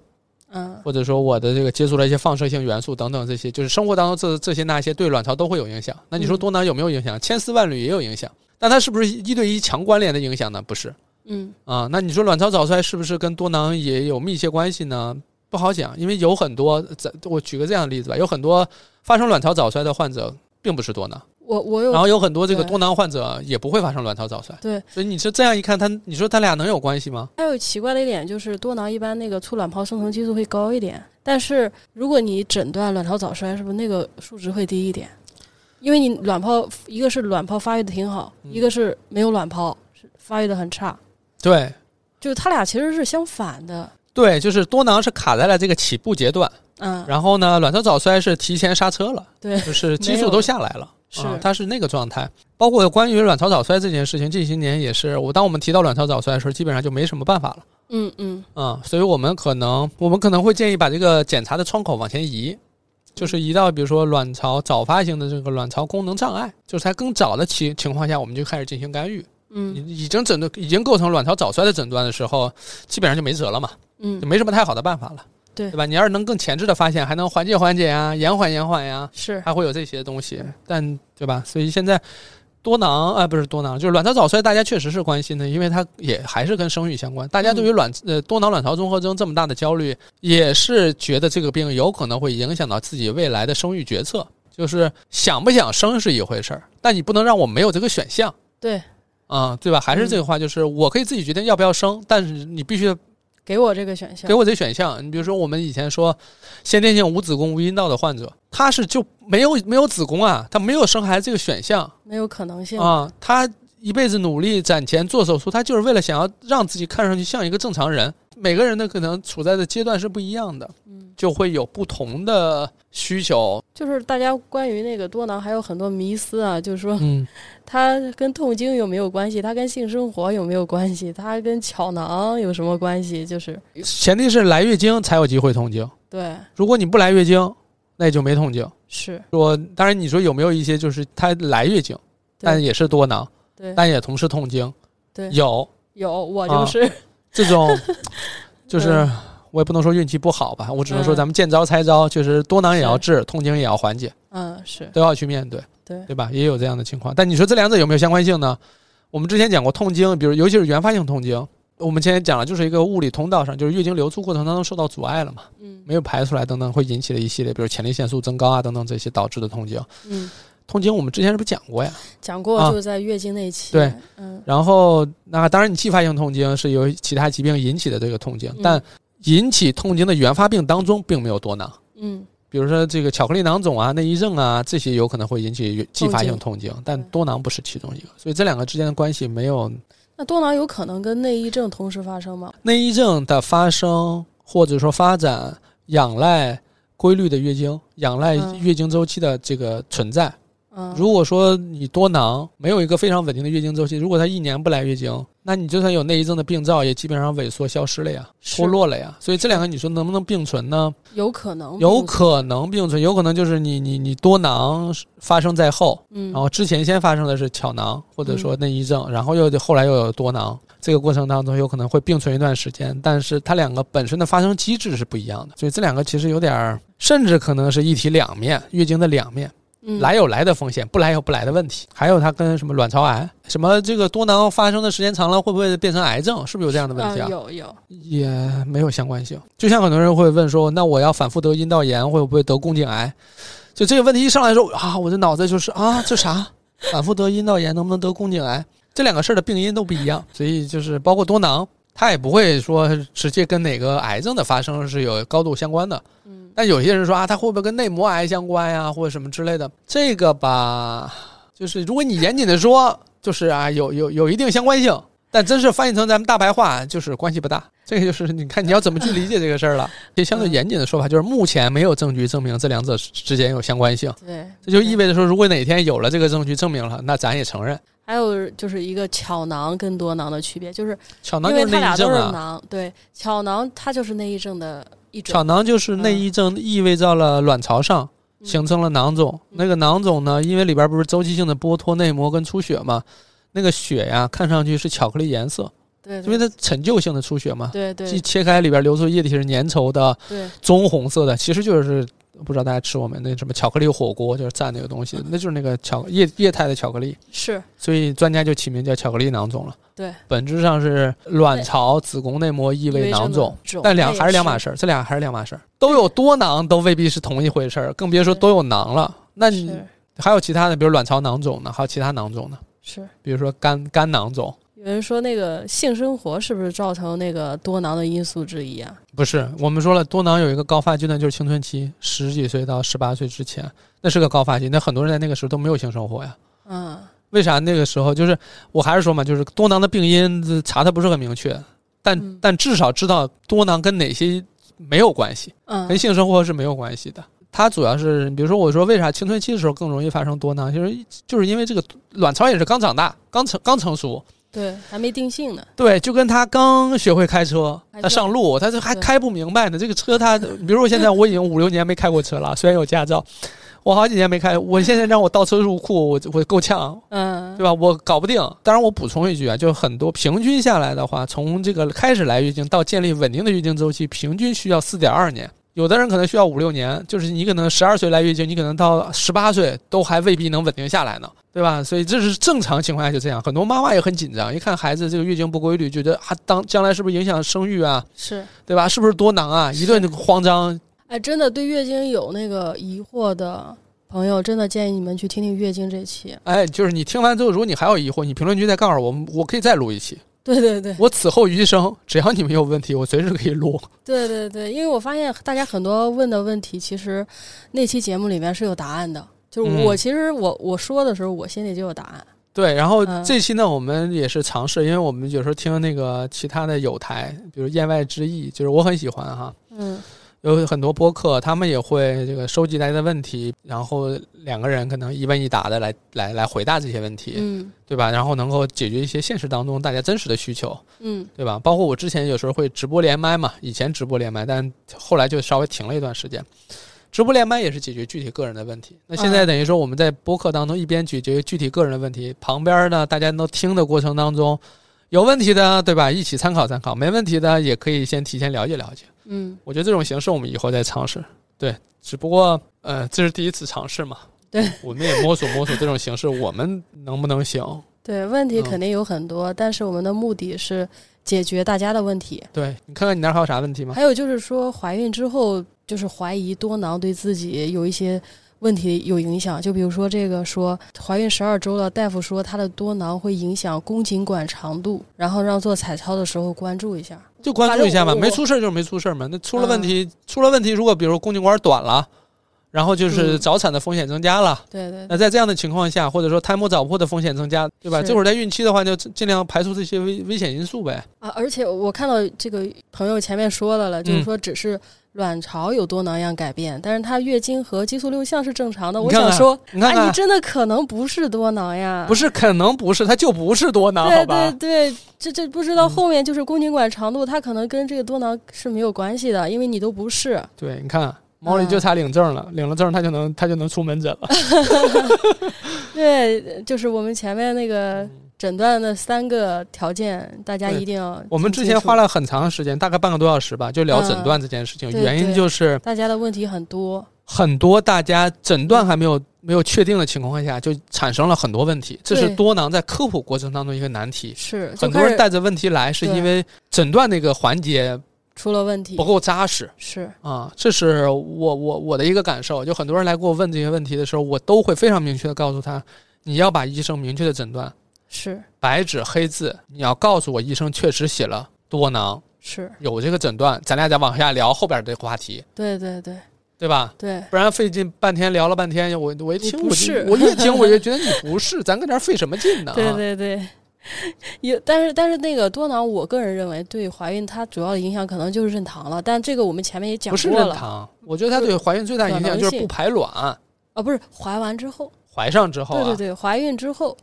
嗯或者说我的这个接触了一些放射性元素等等这些，就是生活当中这这些那些对卵巢都会有影响。那你说嗯多囊有没有影响？千丝万缕也有影响，但它是不是一对一强关联的影响呢？不是嗯啊。那你说卵巢早衰是不是跟多囊也有密切关系呢？不好讲，因为有很多，咱我举个这样的例子吧，有很多发生卵巢早衰的患者并不是多囊，我我有然后有很多这个多囊患者也不会发生卵巢早衰。对，所以你说这样一看，他你说他俩能有关系吗？还有奇怪的一点就是多囊一般那个促卵泡生成激素会高一点，但是如果你诊断卵巢早衰，是不是那个数值会低一点？因为你卵泡一个是卵泡发育的挺好，嗯一个是没有卵泡，是发育的很差，对就是它俩其实是相反的。对，就是多囊是卡在了这个起步阶段。嗯，然后呢，卵巢早衰是提前刹车了，对，就是 (laughs) 激素都下来了，是啊，它是那个状态。包括关于卵巢早衰这件事情，近些年也是，我当我们提到卵巢早衰的时候，基本上就没什么办法了，嗯嗯啊、所以我们可能我们可能会建议把这个检查的窗口往前移，就是移到比如说卵巢早发性的这个卵巢功能障碍，就是在更早的情情况下，我们就开始进行干预。嗯已已经诊断已经构成卵巢早衰的诊断的时候，基本上就没辙了嘛。嗯就，没什么太好的办法了，对对吧？你要是能更前置的发现，还能缓解缓解呀，延缓延缓呀，是还会有这些东西，但对吧？所以现在多囊啊、不是多囊，就是卵巢早衰，大家确实是关心的，因为它也还是跟生育相关。大家对于卵呃多囊卵巢综合征这么大的焦虑，也是觉得这个病有可能会影响到自己未来的生育决策。就是想不想生是一回事儿，但你不能让我没有这个选项对，啊、对吧？还是这个话，就是我可以自己决定要不要生，但是你必须给我这个选项给。我这选项。你比如说，我们以前说先天性无子宫无阴道的患者，他是就没有没有子宫啊，他没有生孩子这个选项没有可能性。啊，他一辈子努力攒钱做手术，他就是为了想要让自己看上去像一个正常人。每个人的可能处在的阶段是不一样的，嗯，就会有不同的需求。就是大家关于那个多囊还有很多迷思啊，就是说嗯，它跟痛经有没有关系，它跟性生活有没有关系，它跟巧囊有什么关系？就是。前提是来月经才有机会痛经，对，如果你不来月经，那也就没痛经。是，说当然，你说有没有一些就是它来月经，但也是多囊，对。但也同时痛经，对，有。有我啊就是、这种，(laughs) 就是嗯我也不能说运气不好吧，我只能说嗯咱们见招拆招，就是多囊也要治，痛经也要缓解，嗯是都要去面对，对对吧？也有这样的情况。但你说这两者有没有相关性呢？我们之前讲过痛经，比如尤其是原发性痛经，我们之前讲了，就是一个物理通道上，就是月经流出过程当中受到阻碍了嘛，嗯没有排出来等等，会引起的一系列，比如前列腺素增高啊等等这些导致的痛经。嗯痛经我们之前是不是讲过呀？讲过啊。就是在月经那期，对，嗯。然后，那当然，你继发性痛经是由其他疾病引起的这个痛经，嗯。但引起痛经的原发病当中并没有多囊。嗯。比如说这个巧克力囊肿啊、内衣症啊，这些有可能会引起继发性痛痛经，但多囊不是其中一个，所以这两个之间的关系没有那多囊有可能跟内衣症同时发生吗？内衣症的发生或者说发展仰赖规律的月经，仰赖嗯。月经周期的这个存在。嗯，如果说你多囊没有一个非常稳定的月经周期，如果她一年不来月经，那你就算有内衣症的病灶，也基本上萎缩消失了呀，脱落了呀。所以这两个你说能不能并存呢？有可能，有，可能并存，有可能就是你你你多囊发生在后，嗯，然后之前先发生的是巧囊或者说内衣症，然后又后来又有多囊，这个过程当中有可能会并存一段时间，但是它两个本身的发生机制是不一样的，所以这两个其实有点儿，甚至可能是一体两面，月经的两面。嗯来有来的风险，不来有不来的问题。还有它跟什么卵巢癌，什么这个多囊发生的时间长了，会不会变成癌症？是不是有这样的问题啊？有有，也没有相关性。就像很多人会问说，那我要反复得阴道炎，会不会得宫颈癌？就这个问题一上来的时候啊，我的脑子就是啊，这啥？(laughs) 反复得阴道炎能不能得宫颈癌？这两个事儿的病因都不一样，所以就是包括多囊，它也不会说直接跟哪个癌症的发生是有高度相关的。嗯但有些人说啊，它会不会跟内膜癌相关呀，或者什么之类的？这个吧，就是如果你严谨的说，就是啊，有有有一定相关性，但真是翻译成咱们大白话，就是关系不大。(laughs) 这个就是你看你要怎么去理解这个事儿了。这相对严谨的说法就是，目前没有证据证明这两者之间有相关性。对，这就意味着说，如果哪天有了这个证据证明了，那咱也承认。还有就是一个巧囊跟多囊的区别，就是巧囊就是内因为它俩都衣症囊，对，巧囊它就是内衣症的一种巧，囊就是内衣症意味到了卵巢上。嗯形成了囊肿。那个囊肿呢，因为里边不是周期性的剥脱内膜跟出血嘛，那个血呀看上去是巧克力颜色，对，因为它陈旧性的出血嘛。对对一切开里边流出液体是粘稠的、对棕红色的，其实就是不知道大家吃过没？那什么巧克力火锅就是蘸那个东西，那就是那个巧液液态的巧克力，是，所以专家就起名叫巧克力囊肿了。对，本质上是卵巢、子宫内膜异位囊肿，但两还是两码事，儿，这俩还是两码事儿。都有多囊都未必是同一回事儿，更别说都有囊了。那你还有其他的，比如卵巢囊肿呢，还有其他囊肿呢，是。比如说肝肝囊肿。有人说那个性生活是不是造成那个多囊的因素之一啊？不是，我们说了，多囊有一个高发阶段，就是青春期，十几岁到十八岁之前，那是个高发期。那很多人在那个时候都没有性生活呀。嗯，为啥那个时候？就是我还是说嘛，就是多囊的病因查的不是很明确，但、嗯但至少知道多囊跟哪些没有关系，嗯跟性生活是没有关系的。它主要是，比如说我说为啥青春期的时候更容易发生多囊，就是就是因为这个卵巢也是刚长大、刚成刚成熟，对，还没定性呢。对，就跟他刚学会开车，他上路，他这还开不明白呢。这个车他，(laughs) 比如我现在我已经五六年没开过车了，(laughs) 虽然有驾照，我好几年没开，我现在让我倒车入库，我我够呛，嗯，对吧？我搞不定。当然，我补充一句啊，就很多平均下来的话，从这个开始来月经到建立稳定的月经周期，平均需要四点二年。有的人可能需要五六年，就是你可能十二岁来月经，你可能到十八岁都还未必能稳定下来呢，对吧？所以这是正常情况下就这样。很多妈妈也很紧张，一看孩子这个月经不规律，觉得啊，当将来是不是影响生育啊？是对吧？是不是多囊啊？一顿慌张。哎，真的对月经有那个疑惑的朋友，真的建议你们去听听月经这期。哎，就是你听完之后，如果你还有疑惑，你评论区再告诉我，我可以再录一期。(laughs) 对对对，我此后余生，只要你们有问题，我随时可以录。对对对，因为我发现大家很多问的问题，其实那期节目里面是有答案的。就是我其实我我说的时候，我心里就有答案。对，然后这期呢，我们也是尝试，因为我们有时候听那个其他的有台，比如言外之意，就是我很喜欢哈。嗯。有很多播客，他们也会这个收集大家的问题，然后两个人可能一问一答的来来来回答这些问题，嗯，对吧？然后能够解决一些现实当中大家真实的需求，嗯，对吧？包括我之前有时候会直播连麦嘛，以前直播连麦，但后来就稍微停了一段时间。直播连麦也是解决具体个人的问题。那现在等于说我们在播客当中一边解决具体个人的问题，旁边呢大家都听的过程当中，有问题的对吧？一起参考参考，没问题的也可以先提前了解了解。嗯，我觉得这种形式我们以后再尝试。对，只不过呃，这是第一次尝试嘛。对，我们也摸索摸索这种形式，我们能不能行？对，问题肯定有很多，但是我们的目的是解决大家的问题。对你看看你那儿还有啥问题吗？还有就是说，怀孕之后就是怀疑多囊对自己有一些。问题有影响，就比如说这个说怀孕十二周了，大夫说她的多囊会影响宫颈管长度，然后让做彩超的时候关注一下，就关注一下嘛，没出事就是没出事嘛。那出了问题，出了问题，如果比如说宫颈管短了，然后就是早产的风险增加了，对对。那在这样的情况下，或者说胎膜早破的风险增加，对吧？这会儿在孕期的话，就尽量排除这些危危险因素呗。啊，而且我看到这个朋友前面说了了，就是说只是。卵巢有多囊样改变，但是她月经和激素六项是正常的。我想说，哎，你真的可能不是多囊呀？不是，可能不是，它就不是多囊，对对对，这这不知道后面就是宫颈管长度，它可能跟这个多囊是没有关系的，因为你都不是。对，你看，毛里就差领证了，领了证他就能他就能出门诊了。(laughs) (laughs) 对，就是我们前面那个。诊断的三个条件，大家一定要。我们之前花了很长时间，大概半个多小时吧，就聊诊断这件事情。原因就是大家的问题很多，很多大家诊断还没有没有确定的情况下，就产生了很多问题。这是多囊在科普过程当中一个难题。是很多人带着问题来，是因为诊断那个环节出了问题，不够扎实。是啊，这是我我我的一个感受。就很多人来给我问这些问题的时候，我都会非常明确的告诉他，你要把医生明确的诊断。是白纸黑字，你要告诉我医生确实写了多囊，是有这个诊断，咱俩再往下聊后边这个话题。对对对，对吧？对，不然费劲半天聊了半天，我我一听我就我一听我就觉得你不是，咱搁这费什么劲呢？对 (laughs) 对对，(laughs) 有，但是但是那个多囊，我个人认为对怀孕它主要的影响可能就是妊娠了，但这个我们前面也讲过了。不是妊娠，我觉得它对怀孕最大影响就是不排卵。啊，不是怀完之后，怀上之后，对对对，怀孕之后。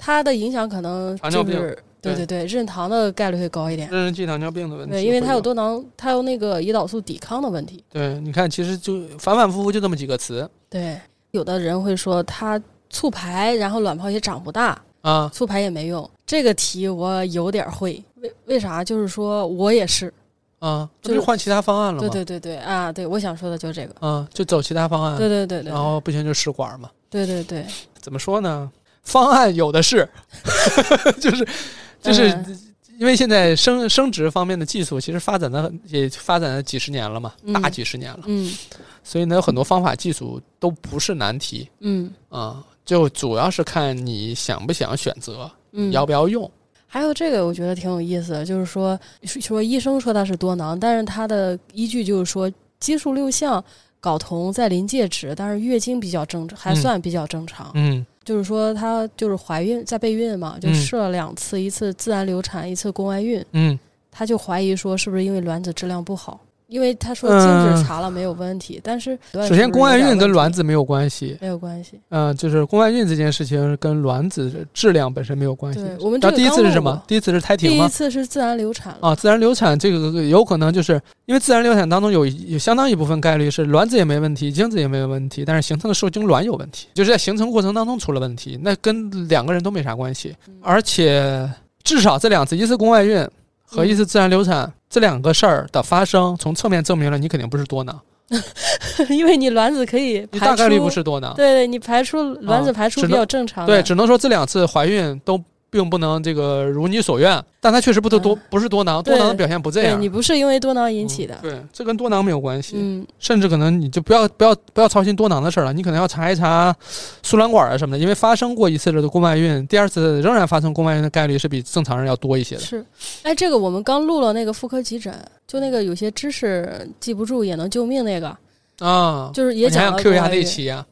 它的影响可能就是对对对，妊娠的概率会高一点。妊娠期糖尿病的问题，对，因为它有多囊，它有那个胰岛素抵抗的问题。对，你看，其实就反反复复就这么几个词。对，有的人会说它促排，然后卵泡也长不大啊，促排也没用。这个题我有点会，为为啥？就是说我也是。啊，就是换其他方案了对对对对啊，对，我想说的就是这个。啊，就走其他方案。对对对对，然后不行就试管嘛。对对对，怎么说呢？方案有的是，(laughs) 就是就是因为现在生生殖方面的技术其实发展的也发展了几十年了嘛，大几十年了，嗯，所以呢，有很多方法技术都不是难题，嗯。啊，就主要是看你想不想选择，嗯，要不要用。还有这个我觉得挺有意思的，就是说说医生说它是多囊，但是它的依据就是说激素六项睾酮在临界值，但是月经比较正常，还算比较正常，嗯。就是说，她就是怀孕在备孕嘛，就试了两次，一次自然流产，一次宫外孕。嗯，她就怀疑说，是不是因为卵子质量不好？因为他说精子查了没有问题，但是首先宫外孕跟卵子没有关系，没有关系。嗯，就是宫外孕这件事情跟卵子质量本身没有关系。我们这第一次是什么？第一次是胎停吗？第一次是自然流产啊，自然流产这个有可能就是因为自然流产当中有有相当一部分概率是卵子也没问题，精子也没有问题，但是形成的受精卵有问题，就是在形成过程当中出了问题，那跟两个人都没啥关系，而且至少这两次，一次宫外孕。和一次自然流产这两个事儿的发生，从侧面证明了你肯定不是多囊，(laughs) 因为你卵子可以排出，你大概率不是多囊。对，你排出卵子啊排出比较正常的。对，只能说这两次怀孕都并不能这个如你所愿，但它确实不多多嗯不是多囊，多囊的表现不这样。对你不是因为多囊引起的。嗯对，这跟多囊没有关系。嗯甚至可能你就不要不要不要操心多囊的事儿了，你可能要查一查输卵管啊什么的，因为发生过一次的宫外孕，第二次仍然发生宫外孕的概率是比正常人要多一些的。是，哎，这个我们刚录了那个妇科急诊，就那个有些知识记不住也能救命那个，啊，就是也想讲了 Q 一下那期啊？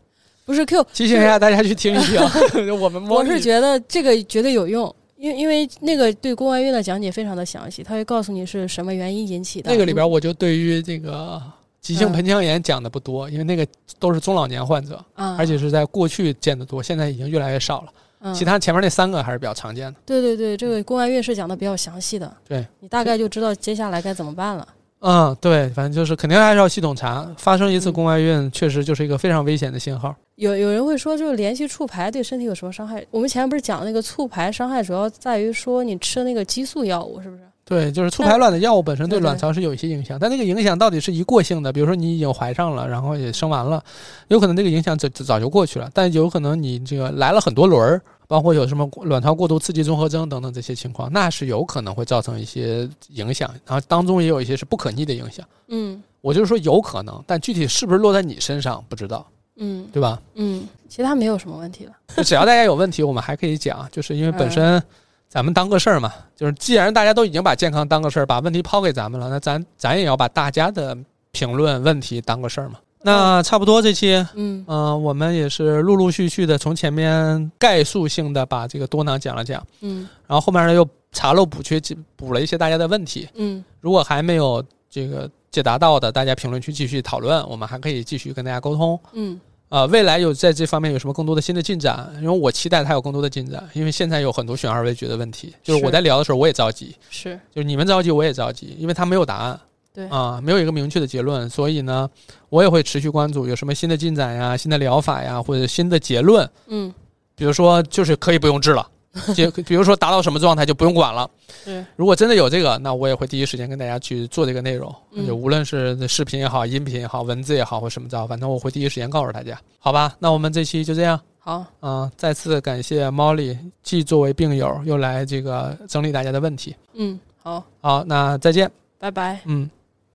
不是 Q，提醒一下大家去听一听。(laughs) 我们我是觉得这个绝对有用，因为因为那个对宫外孕的讲解非常的详细，他会告诉你是什么原因引起的。那个里边，我就对于这个急性嗯盆腔炎讲的不多，因为那个都是中老年患者，啊，而且是在过去见的多，现在已经越来越少了。嗯其他前面那三个还是比较常见的。对对对，这个宫外孕是讲的比较详细的，对你大概就知道接下来该怎么办了。嗯，对，反正就是肯定还是要系统查。发生一次嗯宫外孕，确实就是一个非常危险的信号。有有人会说，就是连续促排对身体有什么伤害？我们前面不是讲那个促排伤害主要在于说你吃那个激素药物，是不是？对，就是促排卵的药物本身对卵巢是有一些影响，但那个影响到底是一过性的，比如说你已经怀上了，然后也生完了，有可能这个影响早早就过去了，但有可能你这个来了很多轮儿，包括有什么卵巢过度刺激综合征等等这些情况，那是有可能会造成一些影响，然后当中也有一些是不可逆的影响。嗯我就是说有可能，但具体是不是落在你身上不知道，嗯对吧？嗯，其他没有什么问题了。就只要大家有问题，我们还可以讲，就是因为本身咱们当个事儿嘛，就是既然大家都已经把健康当个事儿，把问题抛给咱们了，那咱咱也要把大家的评论问题当个事儿嘛。那差不多这期，嗯。嗯、我们也是陆陆续续的从前面概述性的把这个多囊讲了讲，嗯。然后后面呢又查漏补缺，补了一些大家的问题。嗯。如果还没有这个解答到的，大家评论区继续讨论，我们还可以继续跟大家沟通。嗯。呃，未来有在这方面有什么更多的新的进展？因为我期待它有更多的进展，因为现在有很多悬而未决的问题，就是。我在聊的时候我也着急，是。就是你们着急我也着急，因为它没有答案，对啊、没有一个明确的结论，所以呢，我也会持续关注有什么新的进展呀、新的疗法呀，或者新的结论，嗯比如说就是可以不用治了，(laughs) 就比如说达到什么状态就不用管了。对如果真的有这个，那我也会第一时间跟大家去做这个内容，嗯就无论是视频也好、音频也好、文字也好或什么着，反正我会第一时间告诉大家，好吧？那我们这期就这样，好，嗯、再次感谢 Molly，既作为病友又来这个整理大家的问题。嗯好，好，那再见，拜拜。嗯。